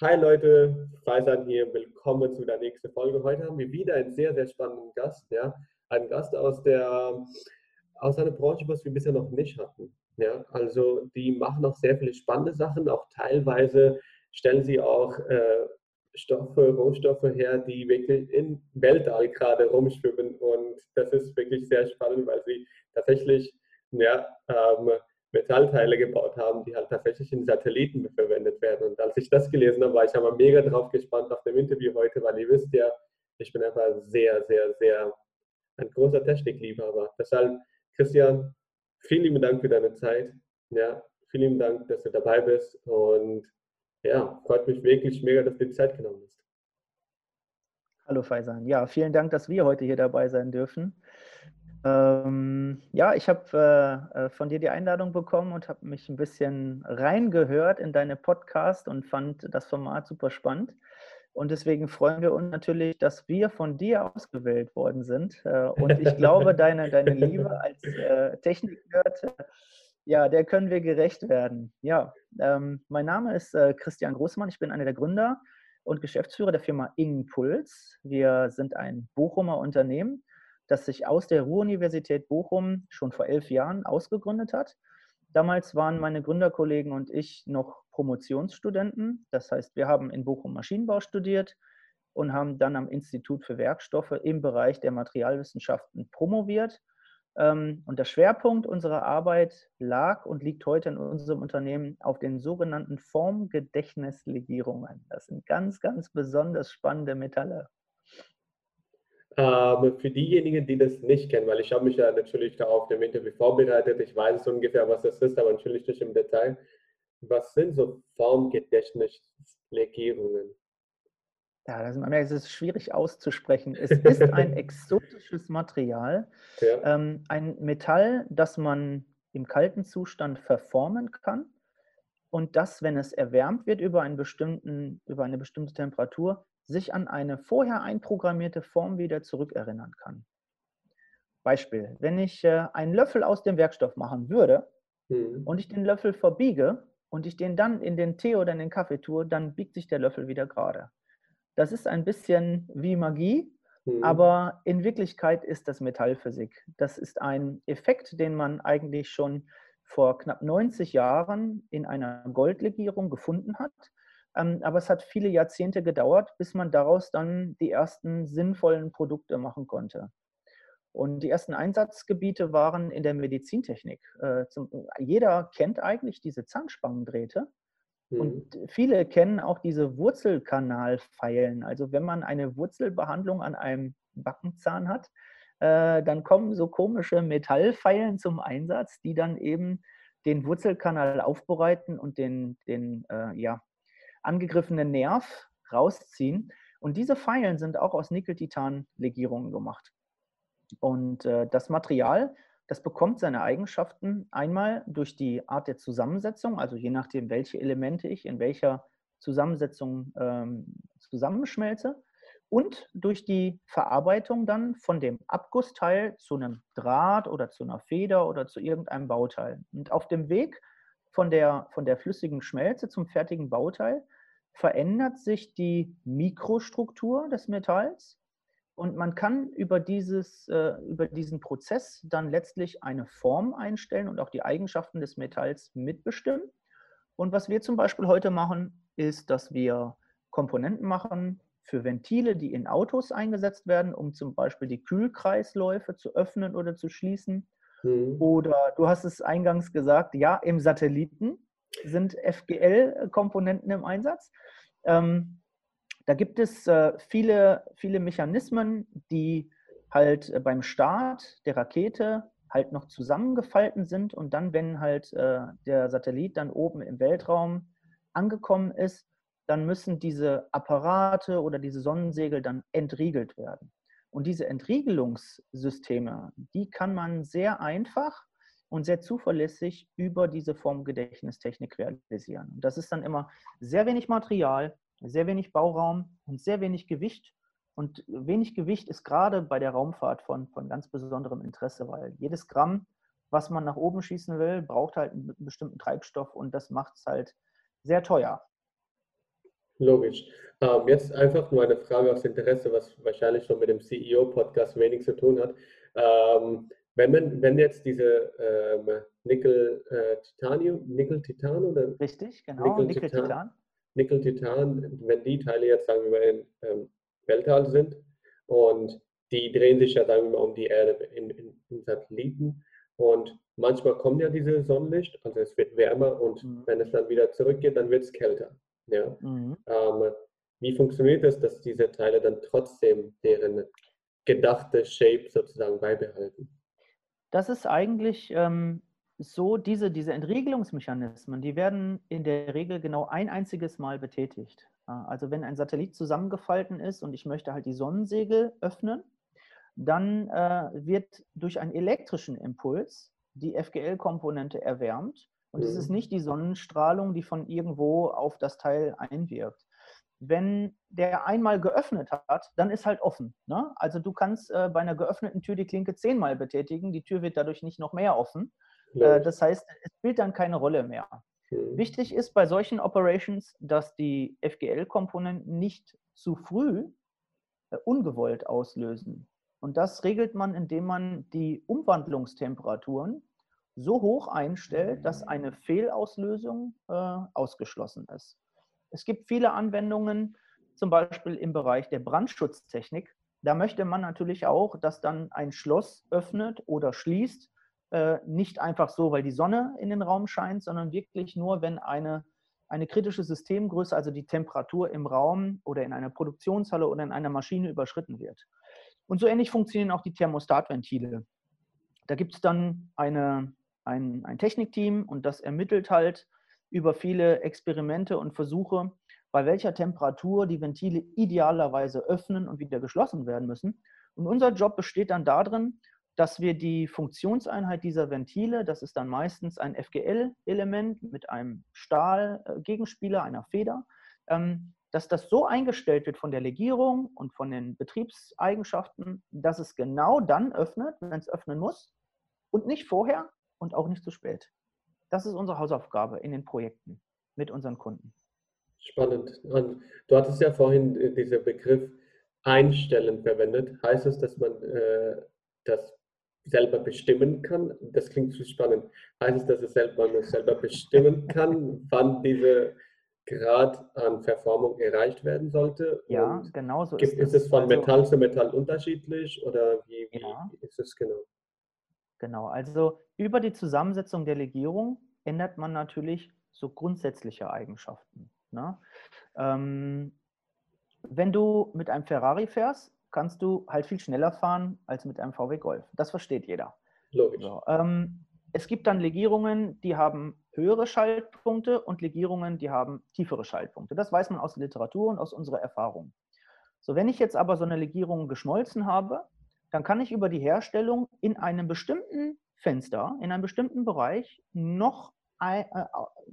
Hi Leute, Freisan hier, willkommen zu der nächsten Folge. Heute haben wir wieder einen sehr, sehr spannenden Gast, ja, einen Gast aus der aus einer Branche, was wir bisher noch nicht hatten. Ja, also die machen noch sehr viele spannende Sachen, auch teilweise stellen sie auch äh, Stoffe, Rohstoffe her, die wirklich im Weltall gerade rumschwimmen und das ist wirklich sehr spannend, weil sie tatsächlich ja, ähm, Metallteile gebaut haben, die halt tatsächlich in Satelliten verwendet werden. Und als ich das gelesen habe, war ich aber mega drauf gespannt auf dem Interview heute, weil ihr wisst ja, ich bin einfach sehr, sehr, sehr ein großer Technikliebhaber. Deshalb, Christian, vielen lieben Dank für deine Zeit. Ja, vielen lieben Dank, dass du dabei bist. Und ja, freut mich wirklich mega, dass du die Zeit genommen hast. Hallo Faisan. Ja, vielen Dank, dass wir heute hier dabei sein dürfen. Ähm, ja, ich habe äh, äh, von dir die Einladung bekommen und habe mich ein bisschen reingehört in deine Podcast und fand das Format super spannend. Und deswegen freuen wir uns natürlich, dass wir von dir ausgewählt worden sind. Äh, und ich glaube, deine, deine Liebe als äh, Technik-Nerd, äh, ja, der können wir gerecht werden. Ja, ähm, mein Name ist äh, Christian Großmann. Ich bin einer der Gründer und Geschäftsführer der Firma Impuls. Wir sind ein Bochumer Unternehmen das sich aus der Ruhr-Universität Bochum schon vor elf Jahren ausgegründet hat. Damals waren meine Gründerkollegen und ich noch Promotionsstudenten. Das heißt, wir haben in Bochum Maschinenbau studiert und haben dann am Institut für Werkstoffe im Bereich der Materialwissenschaften promoviert. Ähm, und der Schwerpunkt unserer Arbeit lag und liegt heute in unserem Unternehmen auf den sogenannten Formgedächtnislegierungen. Das sind ganz, ganz besonders spannende Metalle. Ähm, für diejenigen, die das nicht kennen, weil ich habe mich ja natürlich da auf dem Interview vorbereitet, ich weiß ungefähr, was das ist, aber natürlich nicht im Detail. Was sind so Formgedächtnislegierungen? Ja, das ist, ist schwierig auszusprechen. Es ist ein exotisches Material, ja. ähm, ein Metall, das man im kalten Zustand verformen kann und das, wenn es erwärmt wird über, über eine bestimmte Temperatur, sich an eine vorher einprogrammierte Form wieder zurückerinnern kann. Beispiel, wenn ich äh, einen Löffel aus dem Werkstoff machen würde mhm. und ich den Löffel verbiege und ich den dann in den Tee oder in den Kaffee tue, dann biegt sich der Löffel wieder gerade. Das ist ein bisschen wie Magie, mhm. aber in Wirklichkeit ist das Metallphysik. Das ist ein Effekt, den man eigentlich schon vor knapp 90 Jahren in einer Goldlegierung gefunden hat aber es hat viele Jahrzehnte gedauert, bis man daraus dann die ersten sinnvollen Produkte machen konnte. Und die ersten Einsatzgebiete waren in der Medizintechnik. Äh, jeder kennt eigentlich diese Zahnspangendrähte. Mhm. Und viele kennen auch diese Wurzelkanalpfeilen. Also wenn man eine Wurzelbehandlung an einem Backenzahn hat, äh, dann kommen so komische Metallpfeilen zum Einsatz, die dann eben den Wurzelkanal aufbereiten und den, den äh, ja, angegriffenen Nerv rausziehen. Und diese Pfeilen sind auch aus Nickel-Titan-Legierungen gemacht. Und äh, das Material, das bekommt seine Eigenschaften einmal durch die Art der Zusammensetzung, also je nachdem, welche Elemente ich in welcher Zusammensetzung ähm, zusammenschmelze, und durch die Verarbeitung dann von dem Abgussteil zu einem Draht oder zu einer Feder oder zu irgendeinem Bauteil. Und auf dem Weg von der, von der flüssigen Schmelze zum fertigen Bauteil verändert sich die Mikrostruktur des Metalls und man kann über, dieses, äh, über diesen Prozess dann letztlich eine Form einstellen und auch die Eigenschaften des Metalls mitbestimmen. Und was wir zum Beispiel heute machen, ist, dass wir Komponenten machen für Ventile, die in Autos eingesetzt werden, um zum Beispiel die Kühlkreisläufe zu öffnen oder zu schließen. Mhm. Oder du hast es eingangs gesagt, ja, im Satelliten sind FGL-Komponenten im Einsatz. Ähm, da gibt es äh, viele, viele Mechanismen, die halt äh, beim Start der Rakete halt noch zusammengefalten sind und dann, wenn halt äh, der Satellit dann oben im Weltraum angekommen ist, dann müssen diese Apparate oder diese Sonnensegel dann entriegelt werden. Und diese Entriegelungssysteme, die kann man sehr einfach und sehr zuverlässig über diese Formgedächtnistechnik realisieren. Und das ist dann immer sehr wenig Material, sehr wenig Bauraum und sehr wenig Gewicht. Und wenig Gewicht ist gerade bei der Raumfahrt von, von ganz besonderem Interesse, weil jedes Gramm, was man nach oben schießen will, braucht halt einen bestimmten Treibstoff und das macht es halt sehr teuer. Logisch. Ähm, jetzt einfach nur eine Frage aus Interesse, was wahrscheinlich schon mit dem CEO-Podcast wenig zu tun hat. Ähm, wenn, man, wenn jetzt diese ähm, Nickel-Titanium, äh, Nickel-Titan oder? Richtig, genau, Nickel-Titan. Nickel-Titan, wenn die Teile jetzt, sagen wir mal, im ähm, Weltall sind und die drehen sich ja, sagen wir mal, um die Erde in, in, in Satelliten und manchmal kommt ja diese Sonnenlicht, also es wird wärmer und mhm. wenn es dann wieder zurückgeht, dann wird es kälter. Ja? Mhm. Ähm, wie funktioniert es, dass diese Teile dann trotzdem deren gedachte Shape sozusagen beibehalten? Das ist eigentlich ähm, so, diese, diese Entriegelungsmechanismen, die werden in der Regel genau ein einziges Mal betätigt. Also wenn ein Satellit zusammengefalten ist und ich möchte halt die Sonnensegel öffnen, dann äh, wird durch einen elektrischen Impuls die FGL-Komponente erwärmt und es ist mhm. nicht die Sonnenstrahlung, die von irgendwo auf das Teil einwirkt. Wenn der einmal geöffnet hat, dann ist halt offen. Ne? Also du kannst äh, bei einer geöffneten Tür die Klinke zehnmal betätigen, die Tür wird dadurch nicht noch mehr offen. Äh, das heißt, es spielt dann keine Rolle mehr. Mhm. Wichtig ist bei solchen Operations, dass die FGL-Komponenten nicht zu früh äh, ungewollt auslösen. Und das regelt man, indem man die Umwandlungstemperaturen so hoch einstellt, dass eine Fehlauslösung äh, ausgeschlossen ist. Es gibt viele Anwendungen, zum Beispiel im Bereich der Brandschutztechnik. Da möchte man natürlich auch, dass dann ein Schloss öffnet oder schließt, äh, nicht einfach so, weil die Sonne in den Raum scheint, sondern wirklich nur, wenn eine, eine kritische Systemgröße, also die Temperatur im Raum oder in einer Produktionshalle oder in einer Maschine überschritten wird. Und so ähnlich funktionieren auch die Thermostatventile. Da gibt es dann eine, ein, ein Technikteam und das ermittelt halt über viele Experimente und Versuche, bei welcher Temperatur die Ventile idealerweise öffnen und wieder geschlossen werden müssen. Und unser Job besteht dann darin, dass wir die Funktionseinheit dieser Ventile, das ist dann meistens ein FGL-Element mit einem Stahlgegenspieler, einer Feder, ähm, dass das so eingestellt wird von der Legierung und von den Betriebseigenschaften, dass es genau dann öffnet, wenn es öffnen muss und nicht vorher und auch nicht zu spät. Das ist unsere Hausaufgabe in den Projekten mit unseren Kunden. Spannend. Und du hattest ja vorhin äh, diesen Begriff einstellen verwendet. Heißt es, dass man äh, das selber bestimmen kann? Das klingt zu spannend. Heißt es, dass es selber, man selber bestimmen kann, wann diese Grad an Verformung erreicht werden sollte? Ja, genau so ist, ist es. Ist es von also, Metall zu Metall unterschiedlich oder wie, wie ja. ist es genau? Genau, also über die Zusammensetzung der Legierung ändert man natürlich so grundsätzliche Eigenschaften. Ne? Ähm, wenn du mit einem Ferrari fährst, kannst du halt viel schneller fahren als mit einem VW Golf. Das versteht jeder. Logisch. So, ähm, es gibt dann Legierungen, die haben höhere Schaltpunkte und Legierungen, die haben tiefere Schaltpunkte. Das weiß man aus der Literatur und aus unserer Erfahrung. So, wenn ich jetzt aber so eine Legierung geschmolzen habe, dann kann ich über die Herstellung in einem bestimmten Fenster, in einem bestimmten Bereich noch ein, äh,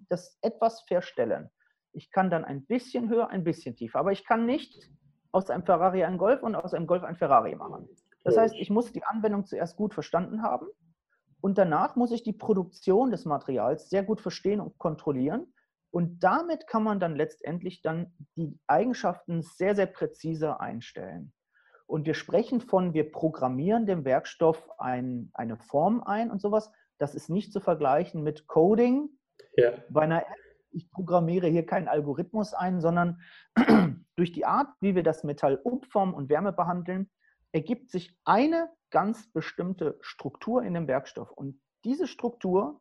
das etwas verstellen. Ich kann dann ein bisschen höher, ein bisschen tiefer, aber ich kann nicht aus einem Ferrari ein Golf und aus einem Golf ein Ferrari machen. Das heißt, ich muss die Anwendung zuerst gut verstanden haben und danach muss ich die Produktion des Materials sehr gut verstehen und kontrollieren. Und damit kann man dann letztendlich dann die Eigenschaften sehr, sehr präzise einstellen. Und wir sprechen von, wir programmieren dem Werkstoff ein, eine Form ein und sowas. Das ist nicht zu vergleichen mit Coding ja. bei einer App. Ich programmiere hier keinen Algorithmus ein, sondern durch die Art, wie wir das Metall umformen und Wärme behandeln, ergibt sich eine ganz bestimmte Struktur in dem Werkstoff. Und diese Struktur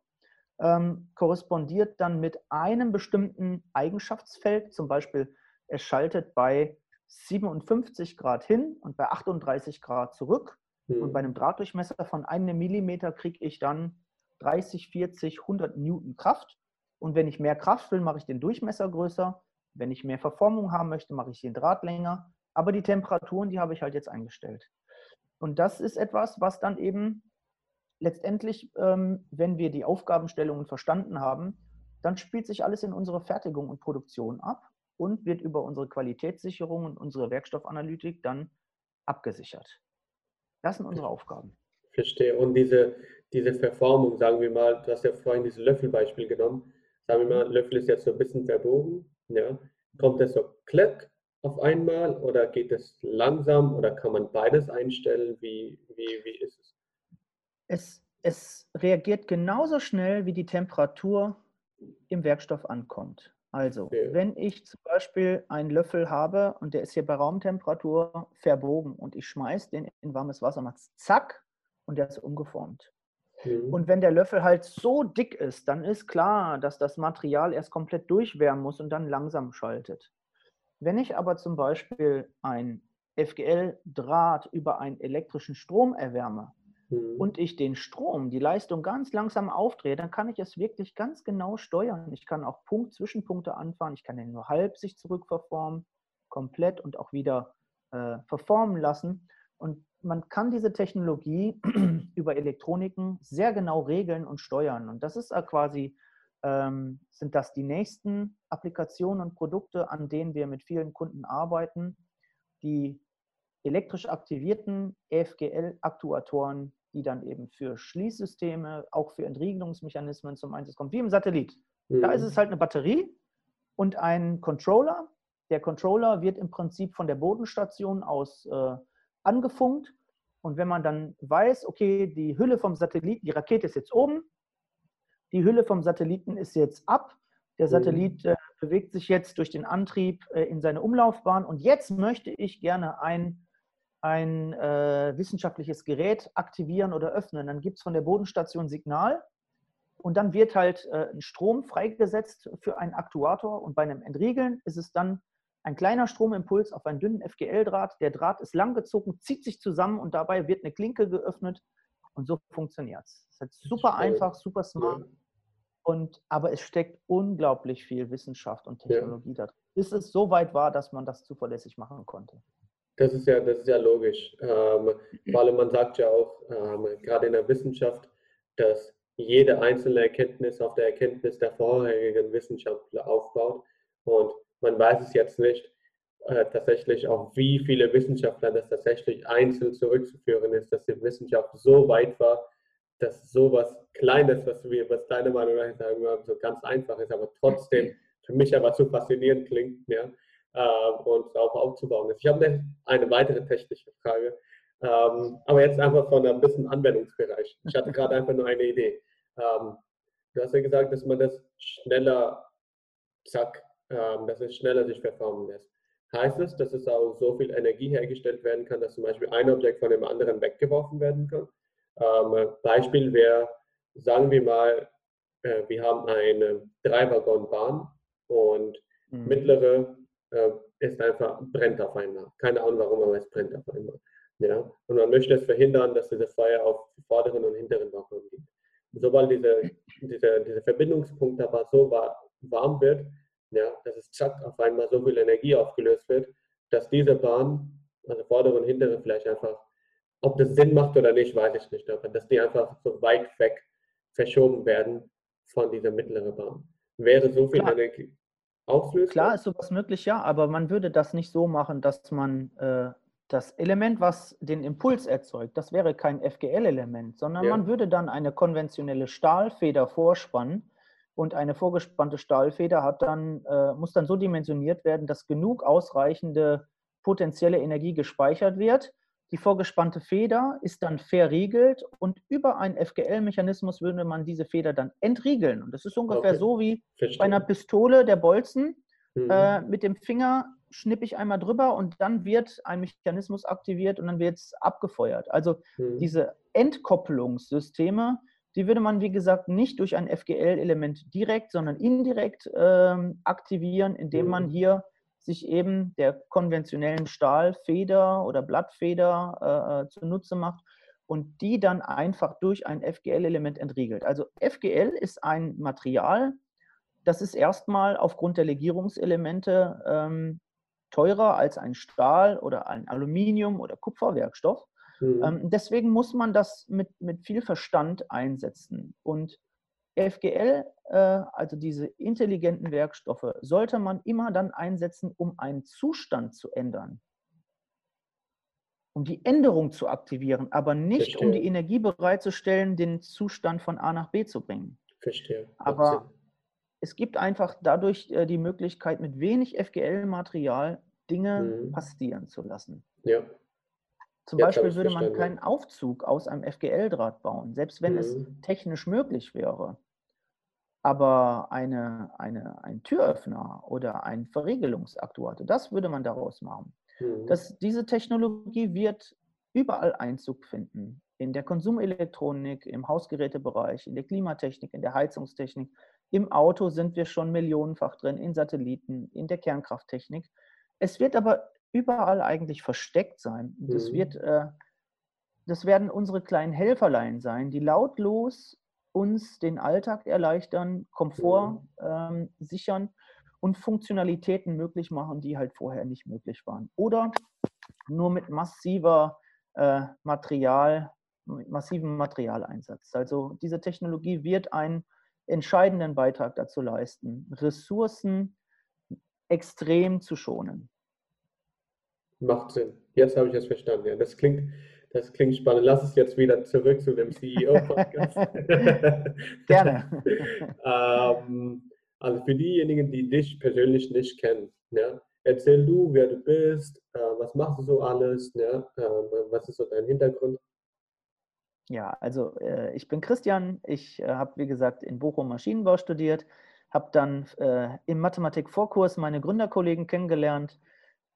ähm, korrespondiert dann mit einem bestimmten Eigenschaftsfeld. Zum Beispiel, es schaltet bei 57 Grad hin und bei 38 Grad zurück. Mhm. Und bei einem Drahtdurchmesser von einem Millimeter kriege ich dann 30, 40, 100 Newton Kraft. Und wenn ich mehr Kraft will, mache ich den Durchmesser größer. Wenn ich mehr Verformung haben möchte, mache ich den Draht länger. Aber die Temperaturen, die habe ich halt jetzt eingestellt. Und das ist etwas, was dann eben letztendlich, ähm, wenn wir die Aufgabenstellungen verstanden haben, dann spielt sich alles in unserer Fertigung und Produktion ab und wird über unsere Qualitätssicherung und unsere Werkstoffanalytik dann abgesichert. Das sind unsere Aufgaben. Verstehe. Und diese, diese Verformung, sagen wir mal, du hast ja vorhin dieses Löffelbeispiel genommen. Sagen wir mal, Löffel ist jetzt so ein bisschen verbogen. Ja? kommt es so klack auf einmal oder geht es langsam oder kann man beides einstellen? Wie, wie, wie ist es? es? Es reagiert genauso schnell, wie die Temperatur im Werkstoff ankommt. Also, okay. wenn ich zum Beispiel einen Löffel habe und der ist hier bei Raumtemperatur verbogen und ich schmeiße den in warmes Wasser, macht es zack und der ist umgeformt. Mhm. Und wenn der Löffel halt so dick ist, dann ist klar, dass das Material erst komplett durchwärmen muss und dann langsam schaltet. Wenn ich aber zum Beispiel ein FGL-Draht über einen elektrischen Strom erwärme mhm. und ich den Strom, die Leistung ganz langsam aufdrehe, dann kann ich es wirklich ganz genau steuern. Ich kann auch Punkt, Zwischenpunkte anfahren, ich kann den nur halb sich zurückverformen, komplett und auch wieder äh, verformen lassen. Und man kann diese Technologie über Elektroniken sehr genau regeln und steuern. Und das ist quasi, ähm, sind das die nächsten Applikationen und Produkte, an denen wir mit vielen Kunden arbeiten, die elektrisch aktivierten EFGL-Aktuatoren, die dann eben für Schließsysteme, auch für Entriegelungsmechanismen zum Einsatz kommen, wie im Satellit. Mhm. Da ist es halt eine Batterie und ein Controller. Der Controller wird im Prinzip von der Bodenstation aus äh, angefunkt. Und wenn man dann weiß, okay, die Hülle vom Satelliten, die Rakete ist jetzt oben, die Hülle vom Satelliten ist jetzt ab, der mhm. Satellit äh, bewegt sich jetzt durch den Antrieb äh, in seine Umlaufbahn und jetzt möchte ich gerne ein, ein äh, wissenschaftliches Gerät aktivieren oder öffnen. Dann gibt es von der Bodenstation Signal und dann wird halt äh, ein Strom freigesetzt für einen Aktuator und bei einem Entriegeln ist es dann ein kleiner Stromimpuls auf einen dünnen FGL-Draht. Der Draht ist langgezogen, zieht sich zusammen und dabei wird eine Klinke geöffnet. Und so funktioniert es. Es ist super einfach, super smart. Und, aber es steckt unglaublich viel Wissenschaft und Technologie ja. da drin. Bis es so weit war, dass man das zuverlässig machen konnte. Das ist ja, das ist ja logisch. Ähm, vor allem, man sagt ja auch, ähm, gerade in der Wissenschaft, dass jede einzelne Erkenntnis auf der Erkenntnis der vorherigen Wissenschaftler aufbaut. Und man weiß es jetzt nicht äh, tatsächlich auch, wie viele Wissenschaftler das tatsächlich einzeln zurückzuführen ist, dass die Wissenschaft so weit war, dass sowas Kleines, was wir, was deine Meinung nach sagen, so ganz einfach ist, aber trotzdem für mich aber zu faszinierend klingt, ja, äh, und auch aufzubauen ist. Ich habe eine weitere technische Frage, ähm, aber jetzt einfach von einem bisschen Anwendungsbereich. Ich hatte gerade einfach nur eine Idee. Ähm, du hast ja gesagt, dass man das schneller, zack, ähm, dass es schneller sich verformen lässt. Heißt es, dass es auch so viel Energie hergestellt werden kann, dass zum Beispiel ein Objekt von dem anderen weggeworfen werden kann? Ähm, Beispiel wäre, sagen wir mal, äh, wir haben eine Drei-Waggon-Bahn und mhm. mittlere ist einfach, brennt auf einmal. Keine Ahnung warum, aber es brennt auf einmal. Ja? Und man möchte es verhindern, dass diese Feuer auf die vorderen und hinteren Waggon geht. Sobald diese, diese, dieser Verbindungspunkt aber so warm wird, ja, dass es zack auf einmal so viel Energie aufgelöst wird, dass diese Bahn, also vordere und hintere vielleicht einfach, ob das Sinn macht oder nicht, weiß ich nicht, aber dass die einfach so weit weg verschoben werden von dieser mittleren Bahn. Wäre so viel Klar. Energie auslöst? Klar ist sowas möglich, ja, aber man würde das nicht so machen, dass man äh, das Element, was den Impuls erzeugt, das wäre kein FGL-Element, sondern ja. man würde dann eine konventionelle Stahlfeder vorspannen und eine vorgespannte Stahlfeder hat dann, äh, muss dann so dimensioniert werden, dass genug ausreichende potenzielle Energie gespeichert wird. Die vorgespannte Feder ist dann verriegelt und über einen FGL-Mechanismus würde man diese Feder dann entriegeln. Und das ist ungefähr okay. so wie Verstehen. bei einer Pistole der Bolzen. Mhm. Äh, mit dem Finger schnippe ich einmal drüber und dann wird ein Mechanismus aktiviert und dann wird es abgefeuert. Also mhm. diese Entkopplungssysteme, die würde man, wie gesagt, nicht durch ein FGL-Element direkt, sondern indirekt ähm, aktivieren, indem man mhm. hier sich eben der konventionellen Stahlfeder oder Blattfeder äh, äh zunutze macht und die dann einfach durch ein FGL-Element entriegelt. Also FGL ist ein Material, das ist erstmal aufgrund der Legierungselemente ähm, teurer als ein Stahl oder ein Aluminium- oder Kupferwerkstoff. Mhm. Ähm, deswegen muss man das mit, mit viel Verstand einsetzen. Und FGL, äh, also diese intelligenten Werkstoffe, sollte man immer dann einsetzen, um einen Zustand zu ändern. Um die Änderung zu aktivieren, aber nicht Verstehe. um die Energie bereitzustellen, den Zustand von A nach B zu bringen. Verstehe. Aber es gibt einfach dadurch äh, die Möglichkeit, mit wenig FGL-Material Dinge mhm. passieren zu lassen. Ja. Zum Jetzt Beispiel würde man keinen Aufzug aus einem FGL-Draht bauen, selbst wenn mhm. es technisch möglich wäre. Aber eine, eine, ein Türöffner oder ein Verriegelungsaktuator, das würde man daraus machen. Mhm. Das, diese Technologie wird überall Einzug finden. In der Konsumelektronik, im Hausgerätebereich, in der Klimatechnik, in der Heizungstechnik. Im Auto sind wir schon millionenfach drin, in Satelliten, in der Kernkrafttechnik. Es wird aber überall eigentlich versteckt sein. Das, mhm. wird, äh, das werden unsere kleinen Helferlein sein, die lautlos uns den Alltag erleichtern, Komfort mhm. ähm, sichern und Funktionalitäten möglich machen, die halt vorher nicht möglich waren. Oder nur mit massiver äh, Material, mit massivem Materialeinsatz. Also diese Technologie wird einen entscheidenden Beitrag dazu leisten, Ressourcen extrem zu schonen. Macht Sinn. Jetzt habe ich es verstanden. Ja, das klingt, das klingt spannend. Lass es jetzt wieder zurück zu dem CEO-Podcast. Gerne. ähm, also für diejenigen, die dich persönlich nicht kennen, ja, erzähl du, wer du bist, äh, was machst du so alles, ja, äh, was ist so dein Hintergrund? Ja, also äh, ich bin Christian. Ich äh, habe, wie gesagt, in Bochum Maschinenbau studiert, habe dann äh, im Mathematik-Vorkurs meine Gründerkollegen kennengelernt,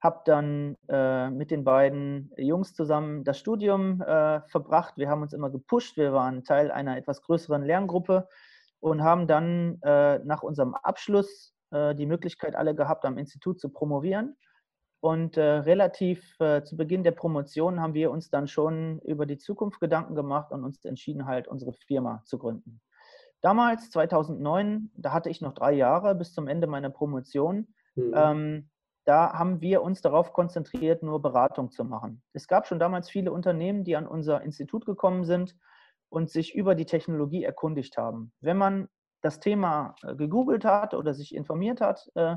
habe dann äh, mit den beiden Jungs zusammen das Studium äh, verbracht. Wir haben uns immer gepusht. Wir waren Teil einer etwas größeren Lerngruppe und haben dann äh, nach unserem Abschluss äh, die Möglichkeit alle gehabt, am Institut zu promovieren. Und äh, relativ äh, zu Beginn der Promotion haben wir uns dann schon über die Zukunft Gedanken gemacht und uns entschieden, halt unsere Firma zu gründen. Damals, 2009, da hatte ich noch drei Jahre bis zum Ende meiner Promotion. Mhm. Ähm, da haben wir uns darauf konzentriert, nur Beratung zu machen. Es gab schon damals viele Unternehmen, die an unser Institut gekommen sind und sich über die Technologie erkundigt haben. Wenn man das Thema äh, gegoogelt hat oder sich informiert hat, äh,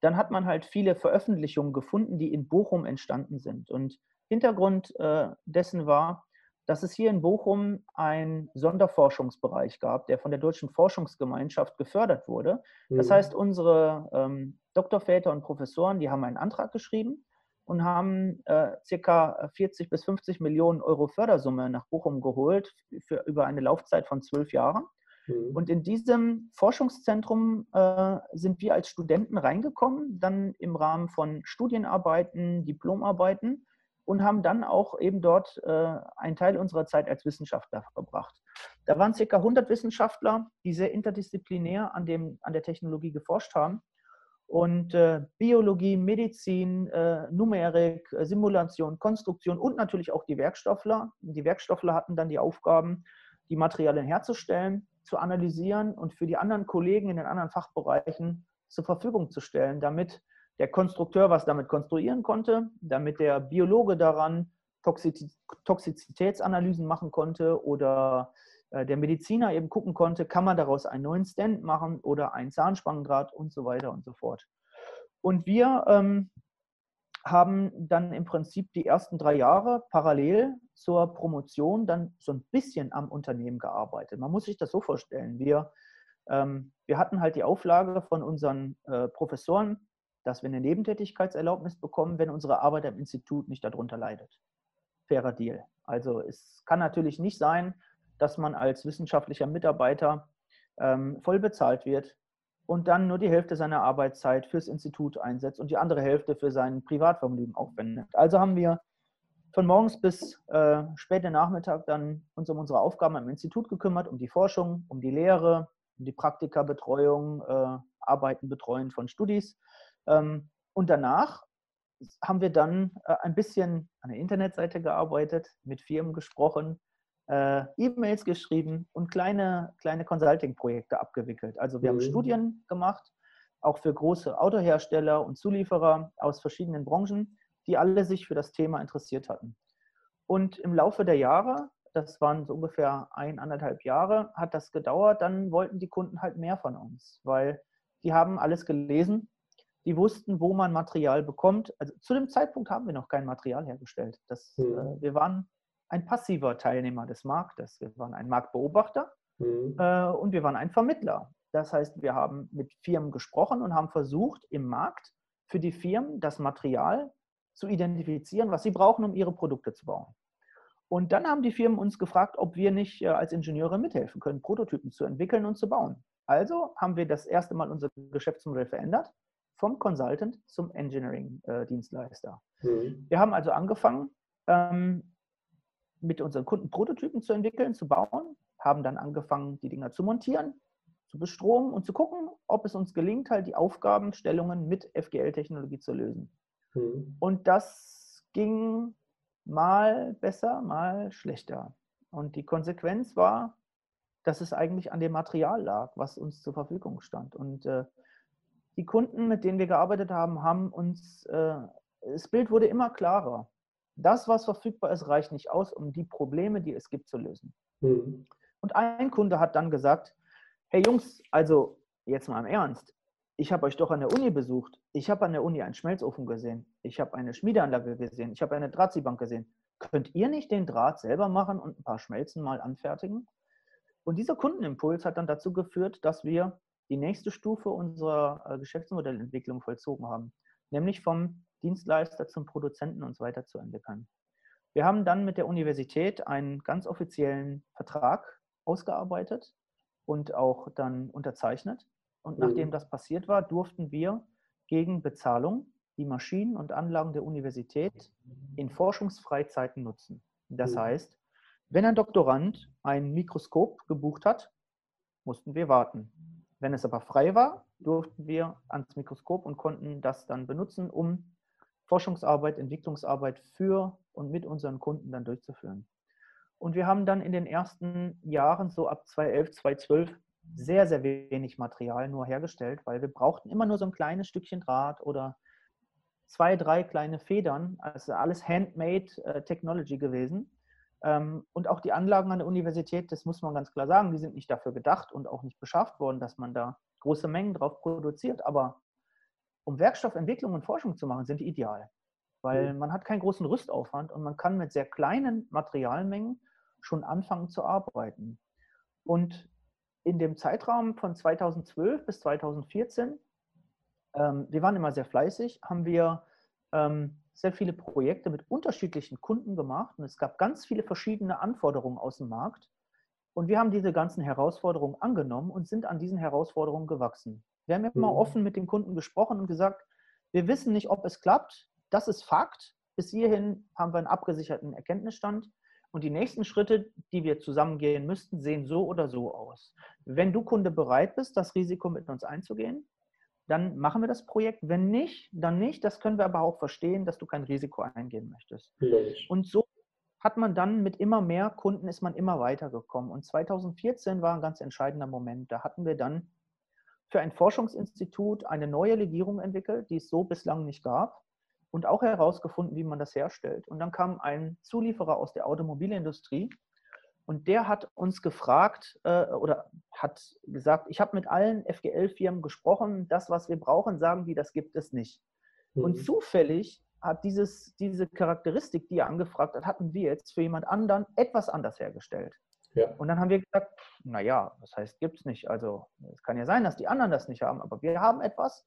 dann hat man halt viele Veröffentlichungen gefunden, die in Bochum entstanden sind. Und Hintergrund äh, dessen war, dass es hier in Bochum einen Sonderforschungsbereich gab, der von der Deutschen Forschungsgemeinschaft gefördert wurde. Das mhm. heißt, unsere ähm, Doktorväter und Professoren, die haben einen Antrag geschrieben und haben äh, circa 40 bis 50 Millionen Euro Fördersumme nach Bochum geholt für über eine Laufzeit von zwölf Jahren. Mhm. Und in diesem Forschungszentrum äh, sind wir als Studenten reingekommen, dann im Rahmen von Studienarbeiten, Diplomarbeiten und haben dann auch eben dort äh, einen Teil unserer Zeit als Wissenschaftler verbracht. Da waren ca. 100 Wissenschaftler, die sehr interdisziplinär an, dem, an der Technologie geforscht haben. Und äh, Biologie, Medizin, äh, Numerik, äh, Simulation, Konstruktion und natürlich auch die Werkstoffler. Die Werkstoffler hatten dann die Aufgaben, die Materialien herzustellen, zu analysieren und für die anderen Kollegen in den anderen Fachbereichen zur Verfügung zu stellen, damit der Konstrukteur was damit konstruieren konnte, damit der Biologe daran Toxizitätsanalysen machen konnte oder der Mediziner eben gucken konnte, kann man daraus einen neuen Stent machen oder ein Zahnspangendraht und so weiter und so fort. Und wir ähm, haben dann im Prinzip die ersten drei Jahre parallel zur Promotion dann so ein bisschen am Unternehmen gearbeitet. Man muss sich das so vorstellen. Wir, ähm, wir hatten halt die Auflage von unseren äh, Professoren, dass wir eine Nebentätigkeitserlaubnis bekommen, wenn unsere Arbeit am Institut nicht darunter leidet. Fairer Deal. Also es kann natürlich nicht sein, dass man als wissenschaftlicher Mitarbeiter ähm, voll bezahlt wird und dann nur die Hälfte seiner Arbeitszeit fürs Institut einsetzt und die andere Hälfte für sein Privatvermögen aufwendet. Also haben wir von morgens bis äh, später Nachmittag dann uns um unsere Aufgaben am Institut gekümmert, um die Forschung, um die Lehre, um die Praktikabetreuung, äh, Arbeiten betreuen von Studis ähm, und danach haben wir dann äh, ein bisschen an der Internetseite gearbeitet, mit Firmen gesprochen, äh, E-Mails geschrieben und kleine, kleine Consulting-Projekte abgewickelt. Also wir mhm. haben Studien gemacht, auch für große Autohersteller und Zulieferer aus verschiedenen Branchen, die alle sich für das Thema interessiert hatten. Und im Laufe der Jahre, das waren so ungefähr ein, anderthalb Jahre, hat das gedauert, dann wollten die Kunden halt mehr von uns, weil die haben alles gelesen, die wussten, wo man Material bekommt. Also zu dem Zeitpunkt haben wir noch kein Material hergestellt. Das, mhm. äh, wir waren ein passiver Teilnehmer des Marktes. Wir waren ein Marktbeobachter mhm. äh, und wir waren ein Vermittler. Das heißt, wir haben mit Firmen gesprochen und haben versucht, im Markt für die Firmen das Material zu identifizieren, was sie brauchen, um ihre Produkte zu bauen. Und dann haben die Firmen uns gefragt, ob wir nicht äh, als Ingenieure mithelfen können, Prototypen zu entwickeln und zu bauen. Also haben wir das erste Mal unser Geschäftsmodell verändert, vom Consultant zum Engineering-Dienstleister. Mhm. Wir haben also angefangen, ähm, mit unseren Kunden Prototypen zu entwickeln, zu bauen, haben dann angefangen, die Dinger zu montieren, zu bestromen und zu gucken, ob es uns gelingt, halt die Aufgabenstellungen mit FGL-Technologie zu lösen. Mhm. Und das ging mal besser, mal schlechter. Und die Konsequenz war, dass es eigentlich an dem Material lag, was uns zur Verfügung stand. Und äh, die Kunden, mit denen wir gearbeitet haben, haben uns, äh, das Bild wurde immer klarer. Das, was verfügbar ist, reicht nicht aus, um die Probleme, die es gibt, zu lösen. Mhm. Und ein Kunde hat dann gesagt, hey Jungs, also jetzt mal im Ernst, ich habe euch doch an der Uni besucht. Ich habe an der Uni einen Schmelzofen gesehen. Ich habe eine Schmiedeanlage gesehen. Ich habe eine Drahtziehbank gesehen. Könnt ihr nicht den Draht selber machen und ein paar Schmelzen mal anfertigen? Und dieser Kundenimpuls hat dann dazu geführt, dass wir die nächste Stufe unserer äh, Geschäftsmodellentwicklung vollzogen haben, nämlich vom Dienstleister zum Produzenten uns weiterzuentwickeln. Wir haben dann mit der Universität einen ganz offiziellen Vertrag ausgearbeitet und auch dann unterzeichnet und nachdem mhm. das passiert war, durften wir gegen Bezahlung die Maschinen und Anlagen der Universität in Forschungsfreizeiten nutzen. Das mhm. heißt, wenn ein Doktorand ein Mikroskop gebucht hat, mussten wir warten. Wenn es aber frei war, durften wir ans Mikroskop und konnten das dann benutzen, um Forschungsarbeit, Entwicklungsarbeit für und mit unseren Kunden dann durchzuführen. Und wir haben dann in den ersten Jahren, so ab 2011, 2012, sehr, sehr wenig Material nur hergestellt, weil wir brauchten immer nur so ein kleines Stückchen Draht oder zwei, drei kleine Federn. Also alles Handmade äh, Technology gewesen. Ähm, und auch die Anlagen an der Universität, das muss man ganz klar sagen, die sind nicht dafür gedacht und auch nicht beschafft worden, dass man da große Mengen drauf produziert. Aber um Werkstoffentwicklung und Forschung zu machen, sind die ideal. Weil mhm. man hat keinen großen Rüstaufwand und man kann mit sehr kleinen Materialmengen schon anfangen zu arbeiten. Und in dem Zeitraum von 2012 bis 2014, ähm, wir waren immer sehr fleißig, haben wir ähm, sehr viele Projekte mit unterschiedlichen Kunden gemacht und es gab ganz viele verschiedene Anforderungen aus dem Markt. Und wir haben diese ganzen Herausforderungen angenommen und sind an diesen Herausforderungen gewachsen. Wir haben immer mhm. offen mit den Kunden gesprochen und gesagt, wir wissen nicht, ob es klappt. Das ist Fakt. Bis hierhin haben wir einen abgesicherten Erkenntnisstand. Und die nächsten Schritte, die wir zusammengehen müssten, sehen so oder so aus. Wenn du Kunde bereit bist, das Risiko mit uns einzugehen, dann machen wir das Projekt. Wenn nicht, dann nicht. Das können wir aber auch verstehen, dass du kein Risiko eingehen möchtest. Logisch. Und so hat man dann mit immer mehr Kunden ist man immer weitergekommen. Und 2014 war ein ganz entscheidender Moment. Da hatten wir dann für ein Forschungsinstitut eine neue Legierung entwickelt, die es so bislang nicht gab und auch herausgefunden, wie man das herstellt. Und dann kam ein Zulieferer aus der Automobilindustrie und der hat uns gefragt äh, oder hat gesagt, ich habe mit allen FGL-Firmen gesprochen, das, was wir brauchen, sagen die, das gibt es nicht. Mhm. Und zufällig hat dieses, diese Charakteristik, die er angefragt hat, hatten wir jetzt für jemand anderen etwas anders hergestellt. Ja. Und dann haben wir gesagt, naja, das heißt, gibt es nicht. Also es kann ja sein, dass die anderen das nicht haben, aber wir haben etwas,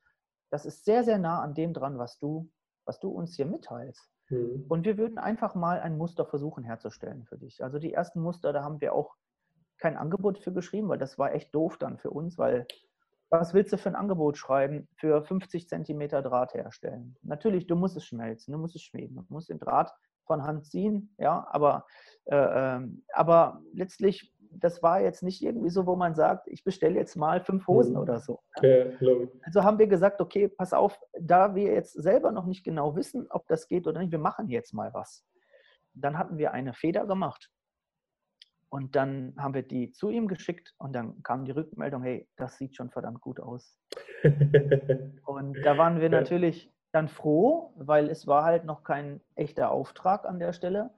das ist sehr, sehr nah an dem dran, was du was du uns hier mitteilst. Mhm. Und wir würden einfach mal ein Muster versuchen herzustellen für dich. Also die ersten Muster, da haben wir auch kein Angebot für geschrieben, weil das war echt doof dann für uns, weil was willst du für ein Angebot schreiben für 50 Zentimeter Draht herstellen? Natürlich, du musst es schmelzen, du musst es schmieden, du musst den Draht von Hand ziehen, ja, aber, äh, ähm, aber letztlich das war jetzt nicht irgendwie so, wo man sagt, ich bestelle jetzt mal fünf Hosen mhm. oder so. Ne? Ja, also haben wir gesagt, okay, pass auf, da wir jetzt selber noch nicht genau wissen, ob das geht oder nicht, wir machen jetzt mal was. Dann hatten wir eine Feder gemacht. Und dann haben wir die zu ihm geschickt und dann kam die Rückmeldung, hey, das sieht schon verdammt gut aus. und da waren wir natürlich dann froh, weil es war halt noch kein echter Auftrag an der Stelle.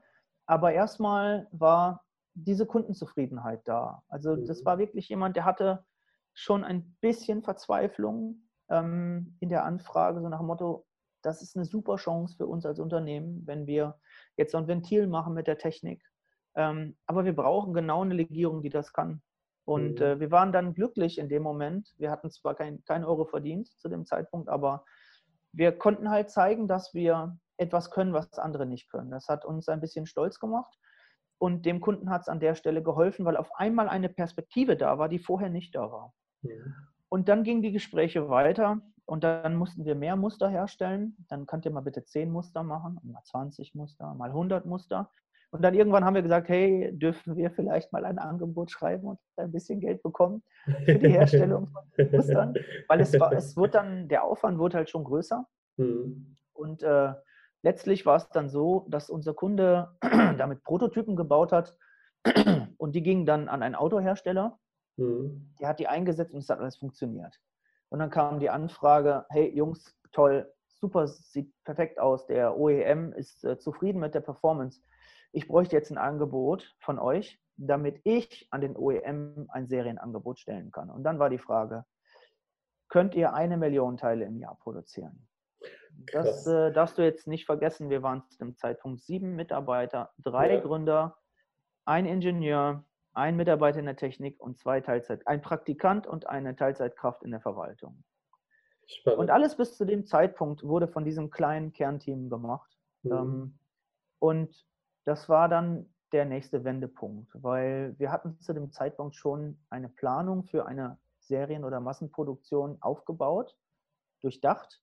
Aber erstmal war diese Kundenzufriedenheit da. Also das mhm. war wirklich jemand, der hatte schon ein bisschen Verzweiflung ähm, in der Anfrage, so nach dem Motto, das ist eine super Chance für uns als Unternehmen, wenn wir jetzt so ein Ventil machen mit der Technik. Ähm, aber wir brauchen genau eine Legierung, die das kann. Und mhm. äh, wir waren dann glücklich in dem Moment. Wir hatten zwar kein, kein Euro verdient zu dem Zeitpunkt, aber wir konnten halt zeigen, dass wir etwas können, was andere nicht können. Das hat uns ein bisschen stolz gemacht. Und dem Kunden hat es an der Stelle geholfen, weil auf einmal eine Perspektive da war, die vorher nicht da war. Mhm. Und dann gingen die Gespräche weiter und dann mussten wir mehr Muster herstellen. Dann könnt ihr mal bitte 10 Muster machen, mal 20 Muster, mal 100 Muster. Und dann irgendwann haben wir gesagt, hey, dürfen wir vielleicht mal ein Angebot schreiben und ein bisschen Geld bekommen für die Herstellung von Mustern? Weil es war, es wird dann, der Aufwand wurde halt schon größer. Mhm. Und äh, letztlich war es dann so, dass unser Kunde damit Prototypen gebaut hat und die gingen dann an einen Autohersteller. Mhm. Der hat die eingesetzt und es hat alles funktioniert. Und dann kam die Anfrage, hey Jungs, toll, super, sieht perfekt aus, der OEM ist äh, zufrieden mit der Performance ich bräuchte jetzt ein Angebot von euch, damit ich an den OEM ein Serienangebot stellen kann. Und dann war die Frage, könnt ihr eine Million Teile im Jahr produzieren? Das äh, darfst du jetzt nicht vergessen. Wir waren zu dem Zeitpunkt sieben Mitarbeiter, drei ja. Gründer, ein Ingenieur, ein Mitarbeiter in der Technik und zwei Teilzeit, ein Praktikant und eine Teilzeitkraft in der Verwaltung. Spannend. Und alles bis zu dem Zeitpunkt wurde von diesem kleinen Kernteam gemacht. Mhm. Ähm, und das war dann der nächste Wendepunkt, weil wir hatten zu dem Zeitpunkt schon eine Planung für eine Serien- oder Massenproduktion aufgebaut, durchdacht.